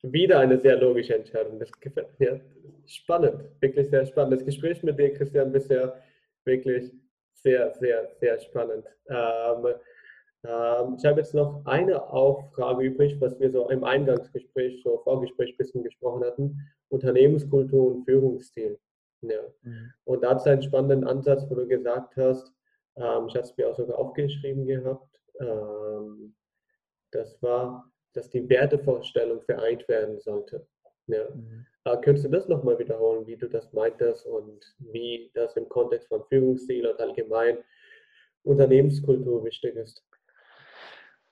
Wieder eine sehr logische Entscheidung. Das gefällt mir. Spannend, wirklich sehr spannend. Das Gespräch mit dir, Christian, bisher wirklich sehr, sehr, sehr spannend. Ähm, ähm, ich habe jetzt noch eine Auffrage übrig, was wir so im Eingangsgespräch, so Vorgespräch ein bisschen gesprochen hatten. Unternehmenskultur und Führungsstil. Ja. Mhm. Und da hat es einen spannenden Ansatz, wo du gesagt hast, ähm, ich habe es mir auch sogar aufgeschrieben gehabt, ähm, das war, dass die Wertevorstellung vereint werden sollte. Ja. Mhm. Äh, könntest du das nochmal wiederholen, wie du das meintest und wie das im Kontext von Führungsstil und allgemein Unternehmenskultur wichtig ist?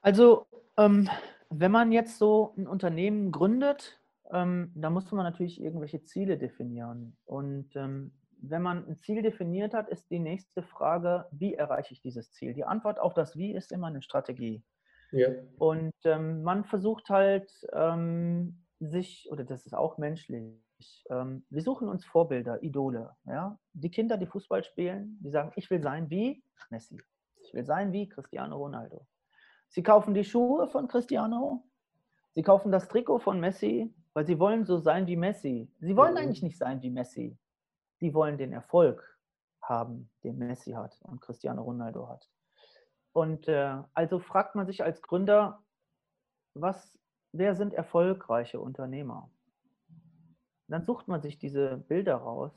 Also, ähm, wenn man jetzt so ein Unternehmen gründet, ähm, da muss man natürlich irgendwelche Ziele definieren. Und ähm, wenn man ein Ziel definiert hat, ist die nächste Frage, wie erreiche ich dieses Ziel? Die Antwort auf das Wie ist immer eine Strategie. Ja. Und ähm, man versucht halt, ähm, sich, oder das ist auch menschlich, ähm, wir suchen uns Vorbilder, Idole. Ja? Die Kinder, die Fußball spielen, die sagen, ich will sein wie Messi. Ich will sein wie Cristiano Ronaldo. Sie kaufen die Schuhe von Cristiano, sie kaufen das Trikot von Messi, weil sie wollen so sein wie Messi. Sie wollen eigentlich nicht sein wie Messi. Sie wollen den Erfolg haben, den Messi hat und Cristiano Ronaldo hat. Und äh, also fragt man sich als Gründer, was, wer sind erfolgreiche Unternehmer? Dann sucht man sich diese Bilder raus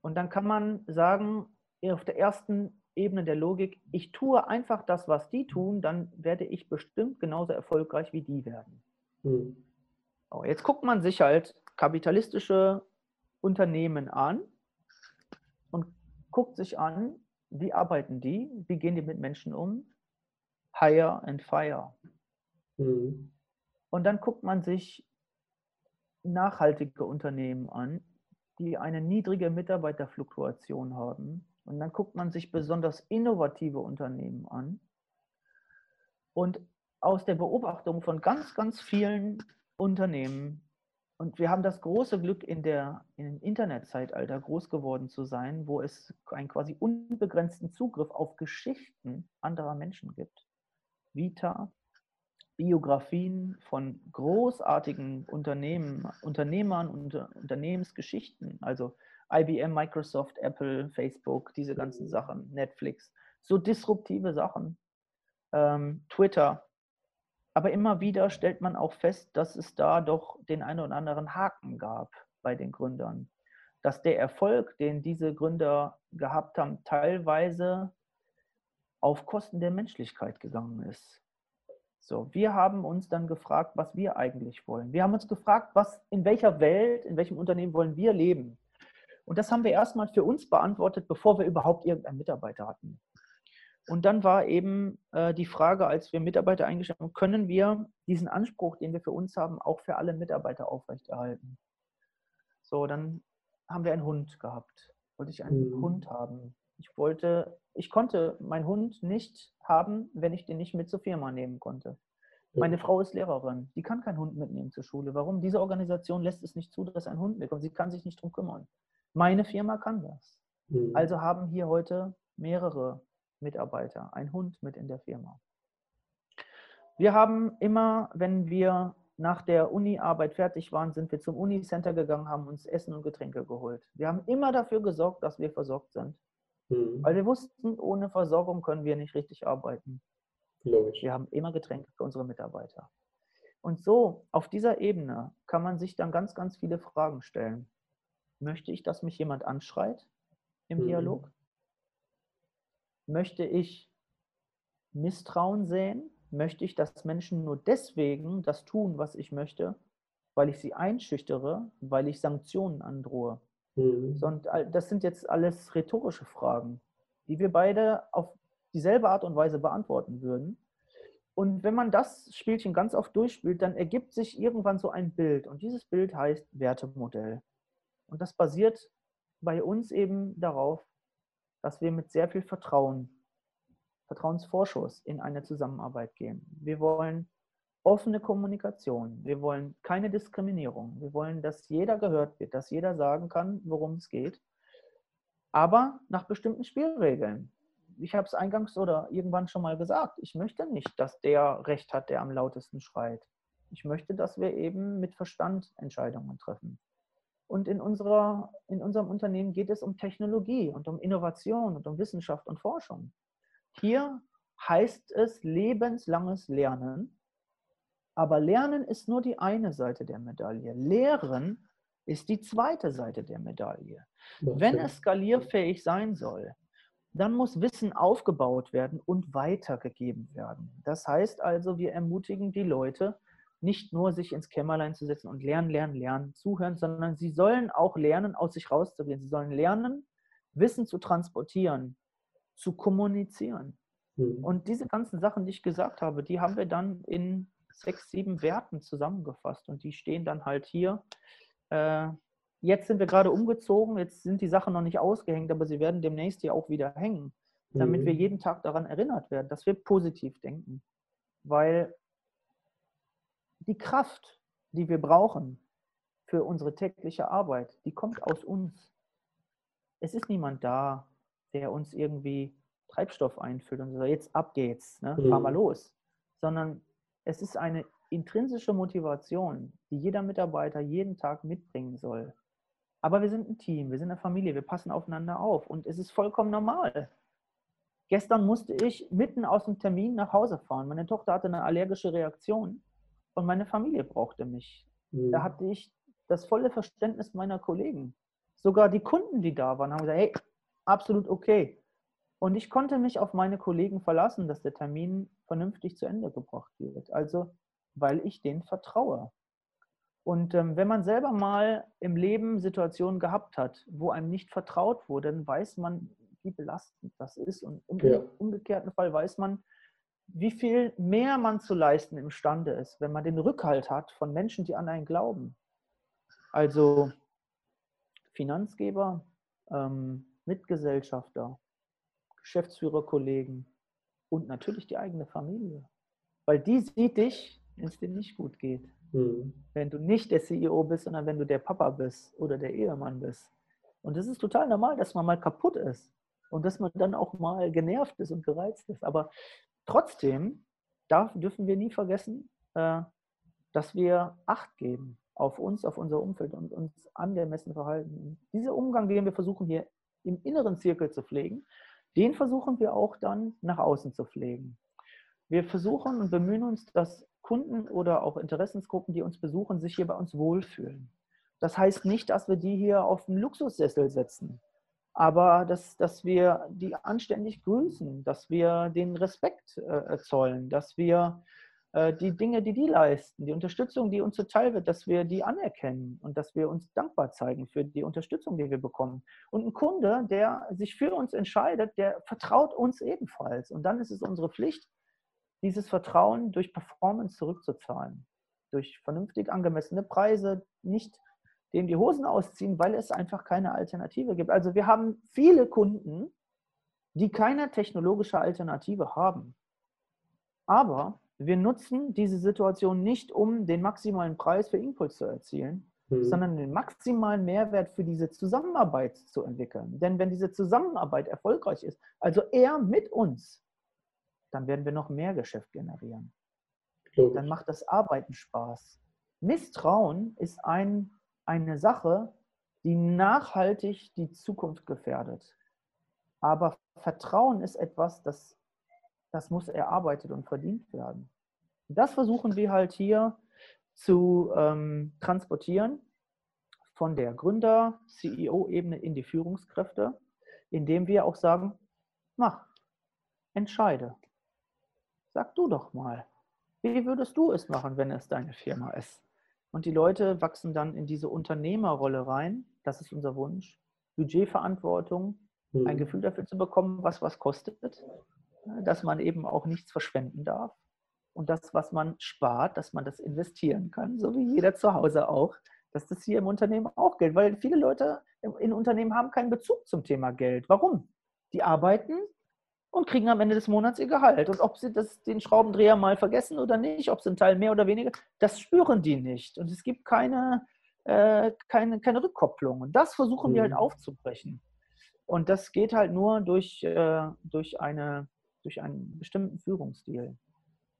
und dann kann man sagen, auf der ersten Ebene der Logik, ich tue einfach das, was die tun, dann werde ich bestimmt genauso erfolgreich wie die werden. Mhm. So, jetzt guckt man sich halt kapitalistische Unternehmen an und guckt sich an, wie arbeiten die, wie gehen die mit Menschen um, hire and fire. Mhm. Und dann guckt man sich nachhaltige Unternehmen an, die eine niedrige Mitarbeiterfluktuation haben. Und dann guckt man sich besonders innovative Unternehmen an. Und aus der Beobachtung von ganz, ganz vielen Unternehmen. Und wir haben das große Glück, in der im Internetzeitalter groß geworden zu sein, wo es einen quasi unbegrenzten Zugriff auf Geschichten anderer Menschen gibt. Vita, Biografien von großartigen Unternehmen, Unternehmern und Unternehmensgeschichten, also IBM, Microsoft, Apple, Facebook, diese ganzen Sachen, Netflix, so disruptive Sachen, ähm, Twitter, aber immer wieder stellt man auch fest, dass es da doch den einen oder anderen Haken gab bei den Gründern. Dass der Erfolg, den diese Gründer gehabt haben, teilweise auf Kosten der Menschlichkeit gegangen ist. So, wir haben uns dann gefragt, was wir eigentlich wollen. Wir haben uns gefragt, was, in welcher Welt, in welchem Unternehmen wollen wir leben. Und das haben wir erstmal für uns beantwortet, bevor wir überhaupt irgendeinen Mitarbeiter hatten. Und dann war eben äh, die Frage, als wir Mitarbeiter eingestellt haben, können wir diesen Anspruch, den wir für uns haben, auch für alle Mitarbeiter aufrechterhalten? So, dann haben wir einen Hund gehabt. Wollte ich einen mhm. Hund haben. Ich wollte, ich konnte meinen Hund nicht haben, wenn ich den nicht mit zur Firma nehmen konnte. Meine Frau ist Lehrerin, die kann keinen Hund mitnehmen zur Schule. Warum? Diese Organisation lässt es nicht zu, dass ein Hund mitkommt. Sie kann sich nicht darum kümmern. Meine Firma kann das. Mhm. Also haben hier heute mehrere Mitarbeiter einen Hund mit in der Firma. Wir haben immer, wenn wir nach der Uni-Arbeit fertig waren, sind wir zum Uni-Center gegangen, haben uns Essen und Getränke geholt. Wir haben immer dafür gesorgt, dass wir versorgt sind. Mhm. Weil wir wussten, ohne Versorgung können wir nicht richtig arbeiten. Logisch. Wir haben immer Getränke für unsere Mitarbeiter. Und so, auf dieser Ebene kann man sich dann ganz, ganz viele Fragen stellen. Möchte ich, dass mich jemand anschreit im mhm. Dialog? Möchte ich Misstrauen sehen? Möchte ich, dass Menschen nur deswegen das tun, was ich möchte, weil ich sie einschüchtere, weil ich Sanktionen androhe? Mhm. das sind jetzt alles rhetorische Fragen, die wir beide auf dieselbe Art und Weise beantworten würden. Und wenn man das Spielchen ganz oft durchspielt, dann ergibt sich irgendwann so ein Bild. Und dieses Bild heißt Wertemodell. Und das basiert bei uns eben darauf, dass wir mit sehr viel Vertrauen, Vertrauensvorschuss in eine Zusammenarbeit gehen. Wir wollen offene Kommunikation. Wir wollen keine Diskriminierung. Wir wollen, dass jeder gehört wird, dass jeder sagen kann, worum es geht, aber nach bestimmten Spielregeln. Ich habe es eingangs oder irgendwann schon mal gesagt, ich möchte nicht, dass der Recht hat, der am lautesten schreit. Ich möchte, dass wir eben mit Verstand Entscheidungen treffen. Und in, unserer, in unserem Unternehmen geht es um Technologie und um Innovation und um Wissenschaft und Forschung. Hier heißt es lebenslanges Lernen aber Lernen ist nur die eine Seite der Medaille. Lehren ist die zweite Seite der Medaille. Wenn es skalierfähig sein soll, dann muss Wissen aufgebaut werden und weitergegeben werden. Das heißt also, wir ermutigen die Leute, nicht nur sich ins Kämmerlein zu setzen und lernen, lernen, lernen, zuhören, sondern sie sollen auch lernen, aus sich rauszugehen. Sie sollen lernen, Wissen zu transportieren, zu kommunizieren. Mhm. Und diese ganzen Sachen, die ich gesagt habe, die haben wir dann in sechs, sieben Werten zusammengefasst und die stehen dann halt hier. Äh, jetzt sind wir gerade umgezogen, jetzt sind die Sachen noch nicht ausgehängt, aber sie werden demnächst hier auch wieder hängen, damit mhm. wir jeden Tag daran erinnert werden, dass wir positiv denken. Weil die Kraft, die wir brauchen für unsere tägliche Arbeit, die kommt aus uns. Es ist niemand da, der uns irgendwie Treibstoff einfüllt und sagt, jetzt ab geht's, ne? fahr mal mhm. los. Sondern es ist eine intrinsische Motivation, die jeder Mitarbeiter jeden Tag mitbringen soll. Aber wir sind ein Team, wir sind eine Familie, wir passen aufeinander auf und es ist vollkommen normal. Gestern musste ich mitten aus dem Termin nach Hause fahren. Meine Tochter hatte eine allergische Reaktion und meine Familie brauchte mich. Mhm. Da hatte ich das volle Verständnis meiner Kollegen. Sogar die Kunden, die da waren, haben gesagt, hey, absolut okay. Und ich konnte mich auf meine Kollegen verlassen, dass der Termin vernünftig zu Ende gebracht wird. Also, weil ich denen vertraue. Und ähm, wenn man selber mal im Leben Situationen gehabt hat, wo einem nicht vertraut wurde, dann weiß man, wie belastend das ist. Und im ja. umgekehrten Fall weiß man, wie viel mehr man zu leisten imstande ist, wenn man den Rückhalt hat von Menschen, die an einen glauben. Also Finanzgeber, ähm, Mitgesellschafter, Geschäftsführerkollegen und natürlich die eigene Familie. Weil die sieht dich, wenn es dir nicht gut geht. Mhm. Wenn du nicht der CEO bist, sondern wenn du der Papa bist oder der Ehemann bist. Und das ist total normal, dass man mal kaputt ist und dass man dann auch mal genervt ist und gereizt ist. Aber trotzdem darf, dürfen wir nie vergessen, äh, dass wir Acht geben auf uns, auf unser Umfeld und uns angemessen verhalten. Dieser Umgang, den wir versuchen hier im inneren Zirkel zu pflegen, den versuchen wir auch dann nach außen zu pflegen. Wir versuchen und bemühen uns, dass Kunden oder auch Interessensgruppen, die uns besuchen, sich hier bei uns wohlfühlen. Das heißt nicht, dass wir die hier auf einen Luxussessel setzen. Aber dass, dass wir die anständig grüßen, dass wir den Respekt äh, zollen, dass wir äh, die Dinge, die die leisten, die Unterstützung, die uns zuteil wird, dass wir die anerkennen und dass wir uns dankbar zeigen für die Unterstützung, die wir bekommen. Und ein Kunde, der sich für uns entscheidet, der vertraut uns ebenfalls. Und dann ist es unsere Pflicht, dieses Vertrauen durch Performance zurückzuzahlen. Durch vernünftig angemessene Preise, nicht dem die Hosen ausziehen, weil es einfach keine Alternative gibt. Also wir haben viele Kunden, die keine technologische Alternative haben. Aber wir nutzen diese Situation nicht, um den maximalen Preis für Impuls zu erzielen, mhm. sondern den maximalen Mehrwert für diese Zusammenarbeit zu entwickeln. Denn wenn diese Zusammenarbeit erfolgreich ist, also er mit uns, dann werden wir noch mehr Geschäft generieren. Logisch. Dann macht das Arbeiten Spaß. Misstrauen ist ein, eine Sache, die nachhaltig die Zukunft gefährdet. Aber Vertrauen ist etwas, das das muss erarbeitet und verdient werden. Das versuchen wir halt hier zu ähm, transportieren von der Gründer, CEO-Ebene in die Führungskräfte, indem wir auch sagen, mach, entscheide. Sag du doch mal, wie würdest du es machen, wenn es deine Firma ist? Und die Leute wachsen dann in diese Unternehmerrolle rein. Das ist unser Wunsch. Budgetverantwortung, ein mhm. Gefühl dafür zu bekommen, was was kostet dass man eben auch nichts verschwenden darf. Und das, was man spart, dass man das investieren kann, so wie jeder zu Hause auch, dass das hier im Unternehmen auch gilt. Weil viele Leute in Unternehmen haben keinen Bezug zum Thema Geld. Warum? Die arbeiten und kriegen am Ende des Monats ihr Gehalt. Und ob sie das, den Schraubendreher mal vergessen oder nicht, ob sie einen Teil mehr oder weniger, das spüren die nicht. Und es gibt keine, äh, keine, keine Rückkopplung. Und das versuchen mhm. wir halt mhm. aufzubrechen. Und das geht halt nur durch, äh, durch eine durch einen bestimmten Führungsstil.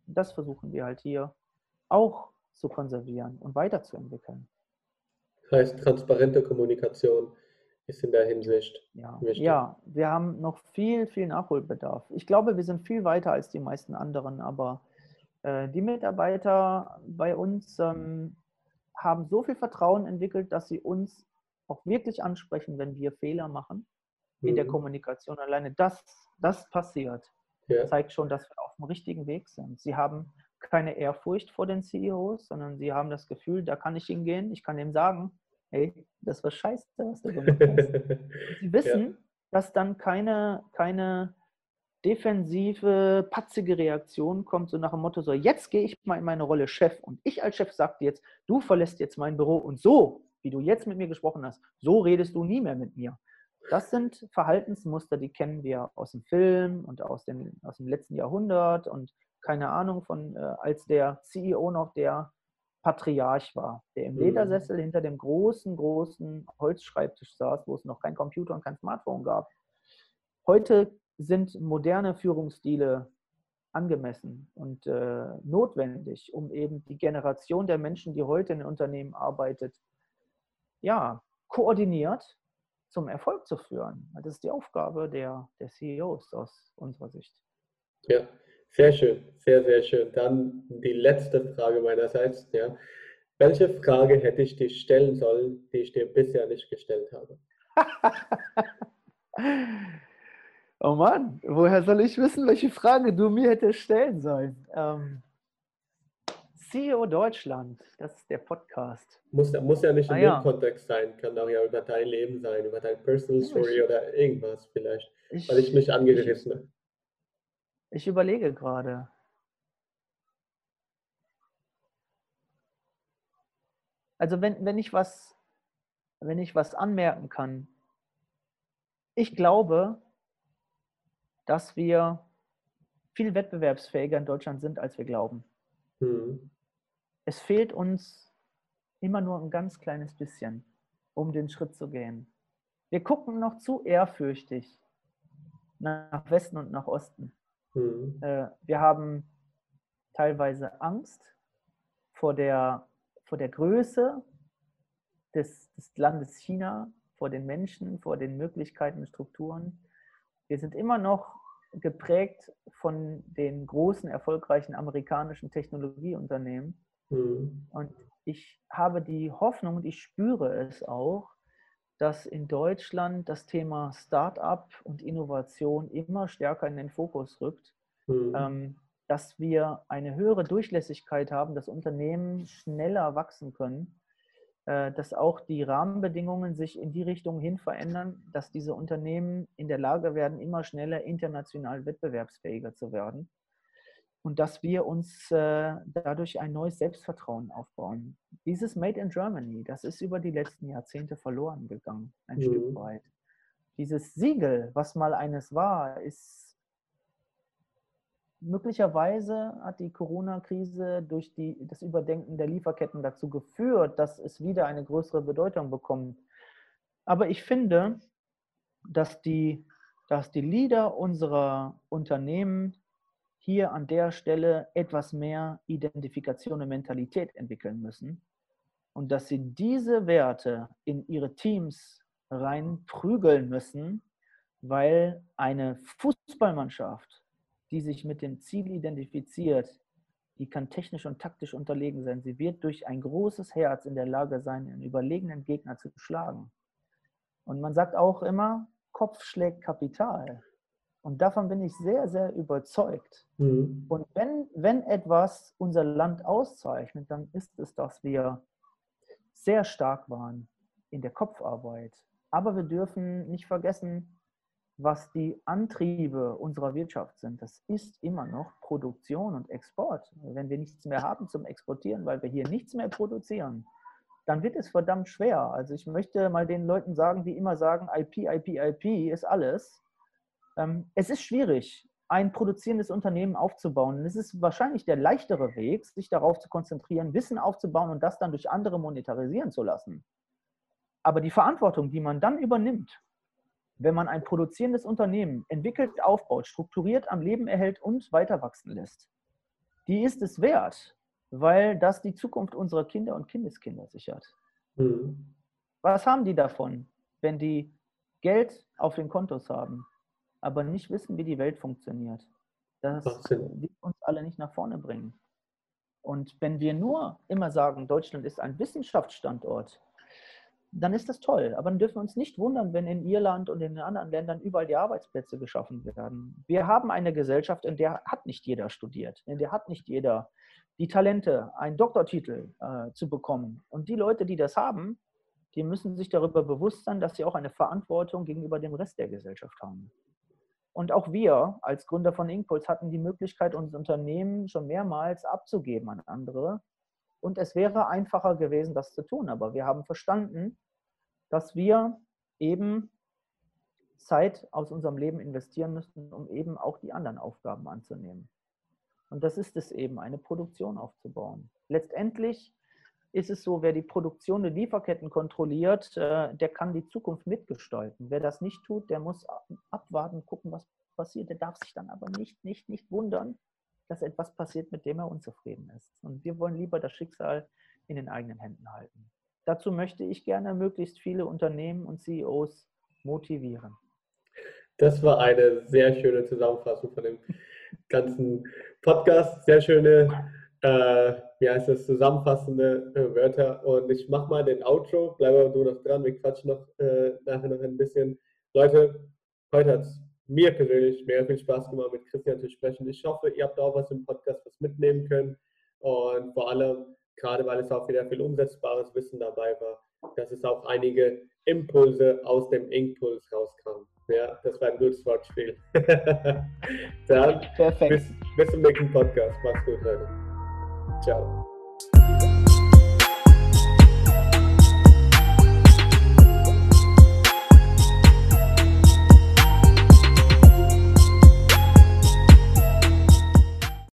Das versuchen wir halt hier auch zu konservieren und weiterzuentwickeln. Heißt, transparente Kommunikation ist in der Hinsicht ja. wichtig. Ja, wir haben noch viel, viel Nachholbedarf. Ich glaube, wir sind viel weiter als die meisten anderen, aber äh, die Mitarbeiter bei uns ähm, haben so viel Vertrauen entwickelt, dass sie uns auch wirklich ansprechen, wenn wir Fehler machen in mhm. der Kommunikation. Alleine das, das passiert ja. zeigt schon, dass wir auf dem richtigen Weg sind. Sie haben keine Ehrfurcht vor den CEOs, sondern sie haben das Gefühl, da kann ich hingehen, ich kann ihm sagen, hey, das war scheiße, was du gemacht hast. sie wissen, ja. dass dann keine, keine defensive, patzige Reaktion kommt, so nach dem Motto, so jetzt gehe ich mal in meine Rolle Chef und ich als Chef sage dir jetzt, du verlässt jetzt mein Büro und so, wie du jetzt mit mir gesprochen hast, so redest du nie mehr mit mir. Das sind Verhaltensmuster, die kennen wir aus dem Film und aus, den, aus dem letzten Jahrhundert und keine Ahnung von, äh, als der CEO noch der Patriarch war, der im mhm. Ledersessel hinter dem großen, großen Holzschreibtisch saß, wo es noch kein Computer und kein Smartphone gab. Heute sind moderne Führungsstile angemessen und äh, notwendig, um eben die Generation der Menschen, die heute in Unternehmen arbeitet, ja, koordiniert zum Erfolg zu führen. Das ist die Aufgabe der, der CEOs aus unserer Sicht. Ja, sehr schön, sehr, sehr schön. Dann die letzte Frage meinerseits. Ja. Welche Frage hätte ich dir stellen sollen, die ich dir bisher nicht gestellt habe? oh Mann, woher soll ich wissen, welche Frage du mir hättest stellen sollen? Ähm, CEO Deutschland, das ist der Podcast. Muss, muss ja nicht ah, im ja. Kontext sein, kann auch ja über dein Leben sein, über deine Personal Story ich, oder irgendwas vielleicht, ich, weil ich mich angerissen habe. Ich, überlege gerade. Also wenn, wenn ich was, wenn ich was anmerken kann, ich glaube, dass wir viel wettbewerbsfähiger in Deutschland sind, als wir glauben. Mhm es fehlt uns immer nur ein ganz kleines bisschen, um den Schritt zu gehen. Wir gucken noch zu ehrfürchtig nach Westen und nach Osten. Mhm. Äh, wir haben teilweise Angst vor der, vor der Größe des, des Landes China, vor den Menschen, vor den Möglichkeiten und Strukturen. Wir sind immer noch geprägt von den großen, erfolgreichen amerikanischen Technologieunternehmen Mhm. Und ich habe die Hoffnung und ich spüre es auch, dass in Deutschland das Thema Start-up und Innovation immer stärker in den Fokus rückt, mhm. ähm, dass wir eine höhere Durchlässigkeit haben, dass Unternehmen schneller wachsen können, äh, dass auch die Rahmenbedingungen sich in die Richtung hin verändern, dass diese Unternehmen in der Lage werden, immer schneller international wettbewerbsfähiger zu werden und dass wir uns äh, dadurch ein neues Selbstvertrauen aufbauen. Dieses Made in Germany, das ist über die letzten Jahrzehnte verloren gegangen, ein mhm. Stück weit. Dieses Siegel, was mal eines war, ist möglicherweise hat die Corona-Krise durch die, das Überdenken der Lieferketten dazu geführt, dass es wieder eine größere Bedeutung bekommt. Aber ich finde, dass die, dass die Leader unserer Unternehmen hier an der Stelle etwas mehr Identifikation und Mentalität entwickeln müssen und dass sie diese Werte in ihre Teams reinprügeln müssen, weil eine Fußballmannschaft, die sich mit dem Ziel identifiziert, die kann technisch und taktisch unterlegen sein. Sie wird durch ein großes Herz in der Lage sein, einen überlegenen Gegner zu schlagen. Und man sagt auch immer, Kopf schlägt Kapital. Und davon bin ich sehr, sehr überzeugt. Mhm. Und wenn, wenn etwas unser Land auszeichnet, dann ist es, dass wir sehr stark waren in der Kopfarbeit. Aber wir dürfen nicht vergessen, was die Antriebe unserer Wirtschaft sind. Das ist immer noch Produktion und Export. Wenn wir nichts mehr haben zum Exportieren, weil wir hier nichts mehr produzieren, dann wird es verdammt schwer. Also ich möchte mal den Leuten sagen, die immer sagen, IP, IP, IP ist alles. Ähm, es ist schwierig, ein produzierendes Unternehmen aufzubauen. es ist wahrscheinlich der leichtere Weg, sich darauf zu konzentrieren, Wissen aufzubauen und das dann durch andere monetarisieren zu lassen. Aber die Verantwortung, die man dann übernimmt, wenn man ein produzierendes Unternehmen entwickelt, aufbaut, strukturiert am Leben erhält und weiter wachsen lässt, die ist es wert, weil das die Zukunft unserer Kinder und Kindeskinder sichert. Mhm. Was haben die davon, wenn die Geld auf den Kontos haben, aber nicht wissen, wie die Welt funktioniert. Das wird uns alle nicht nach vorne bringen. Und wenn wir nur immer sagen, Deutschland ist ein Wissenschaftsstandort, dann ist das toll. Aber dann dürfen wir uns nicht wundern, wenn in Irland und in den anderen Ländern überall die Arbeitsplätze geschaffen werden. Wir haben eine Gesellschaft, in der hat nicht jeder studiert, in der hat nicht jeder die Talente, einen Doktortitel äh, zu bekommen. Und die Leute, die das haben, die müssen sich darüber bewusst sein, dass sie auch eine Verantwortung gegenüber dem Rest der Gesellschaft haben. Und auch wir als Gründer von Inkpuls hatten die Möglichkeit, unser Unternehmen schon mehrmals abzugeben an andere. Und es wäre einfacher gewesen, das zu tun. Aber wir haben verstanden, dass wir eben Zeit aus unserem Leben investieren müssen, um eben auch die anderen Aufgaben anzunehmen. Und das ist es eben, eine Produktion aufzubauen. Letztendlich ist es so, wer die Produktion der Lieferketten kontrolliert, äh, der kann die Zukunft mitgestalten. Wer das nicht tut, der muss abwarten, gucken, was passiert. Der darf sich dann aber nicht, nicht, nicht wundern, dass etwas passiert, mit dem er unzufrieden ist. Und wir wollen lieber das Schicksal in den eigenen Händen halten. Dazu möchte ich gerne möglichst viele Unternehmen und CEOs motivieren. Das war eine sehr schöne Zusammenfassung von dem ganzen Podcast. Sehr schöne äh, wie heißt das, zusammenfassende äh, Wörter. Und ich mache mal den Outro, bleib aber du noch dran, wir quatschen noch äh, nachher noch ein bisschen. Leute, heute hat es mir persönlich mega viel Spaß gemacht, mit Christian zu sprechen. Ich hoffe, ihr habt auch was im Podcast was mitnehmen können. Und vor allem, gerade weil es auch wieder viel umsetzbares Wissen dabei war, dass es auch einige Impulse aus dem Inkpuls rauskamen. Ja, das war ein gutes Wortspiel. Dann Perfekt. Bis, bis zum nächsten Podcast. Macht's gut, Leute. Tchau.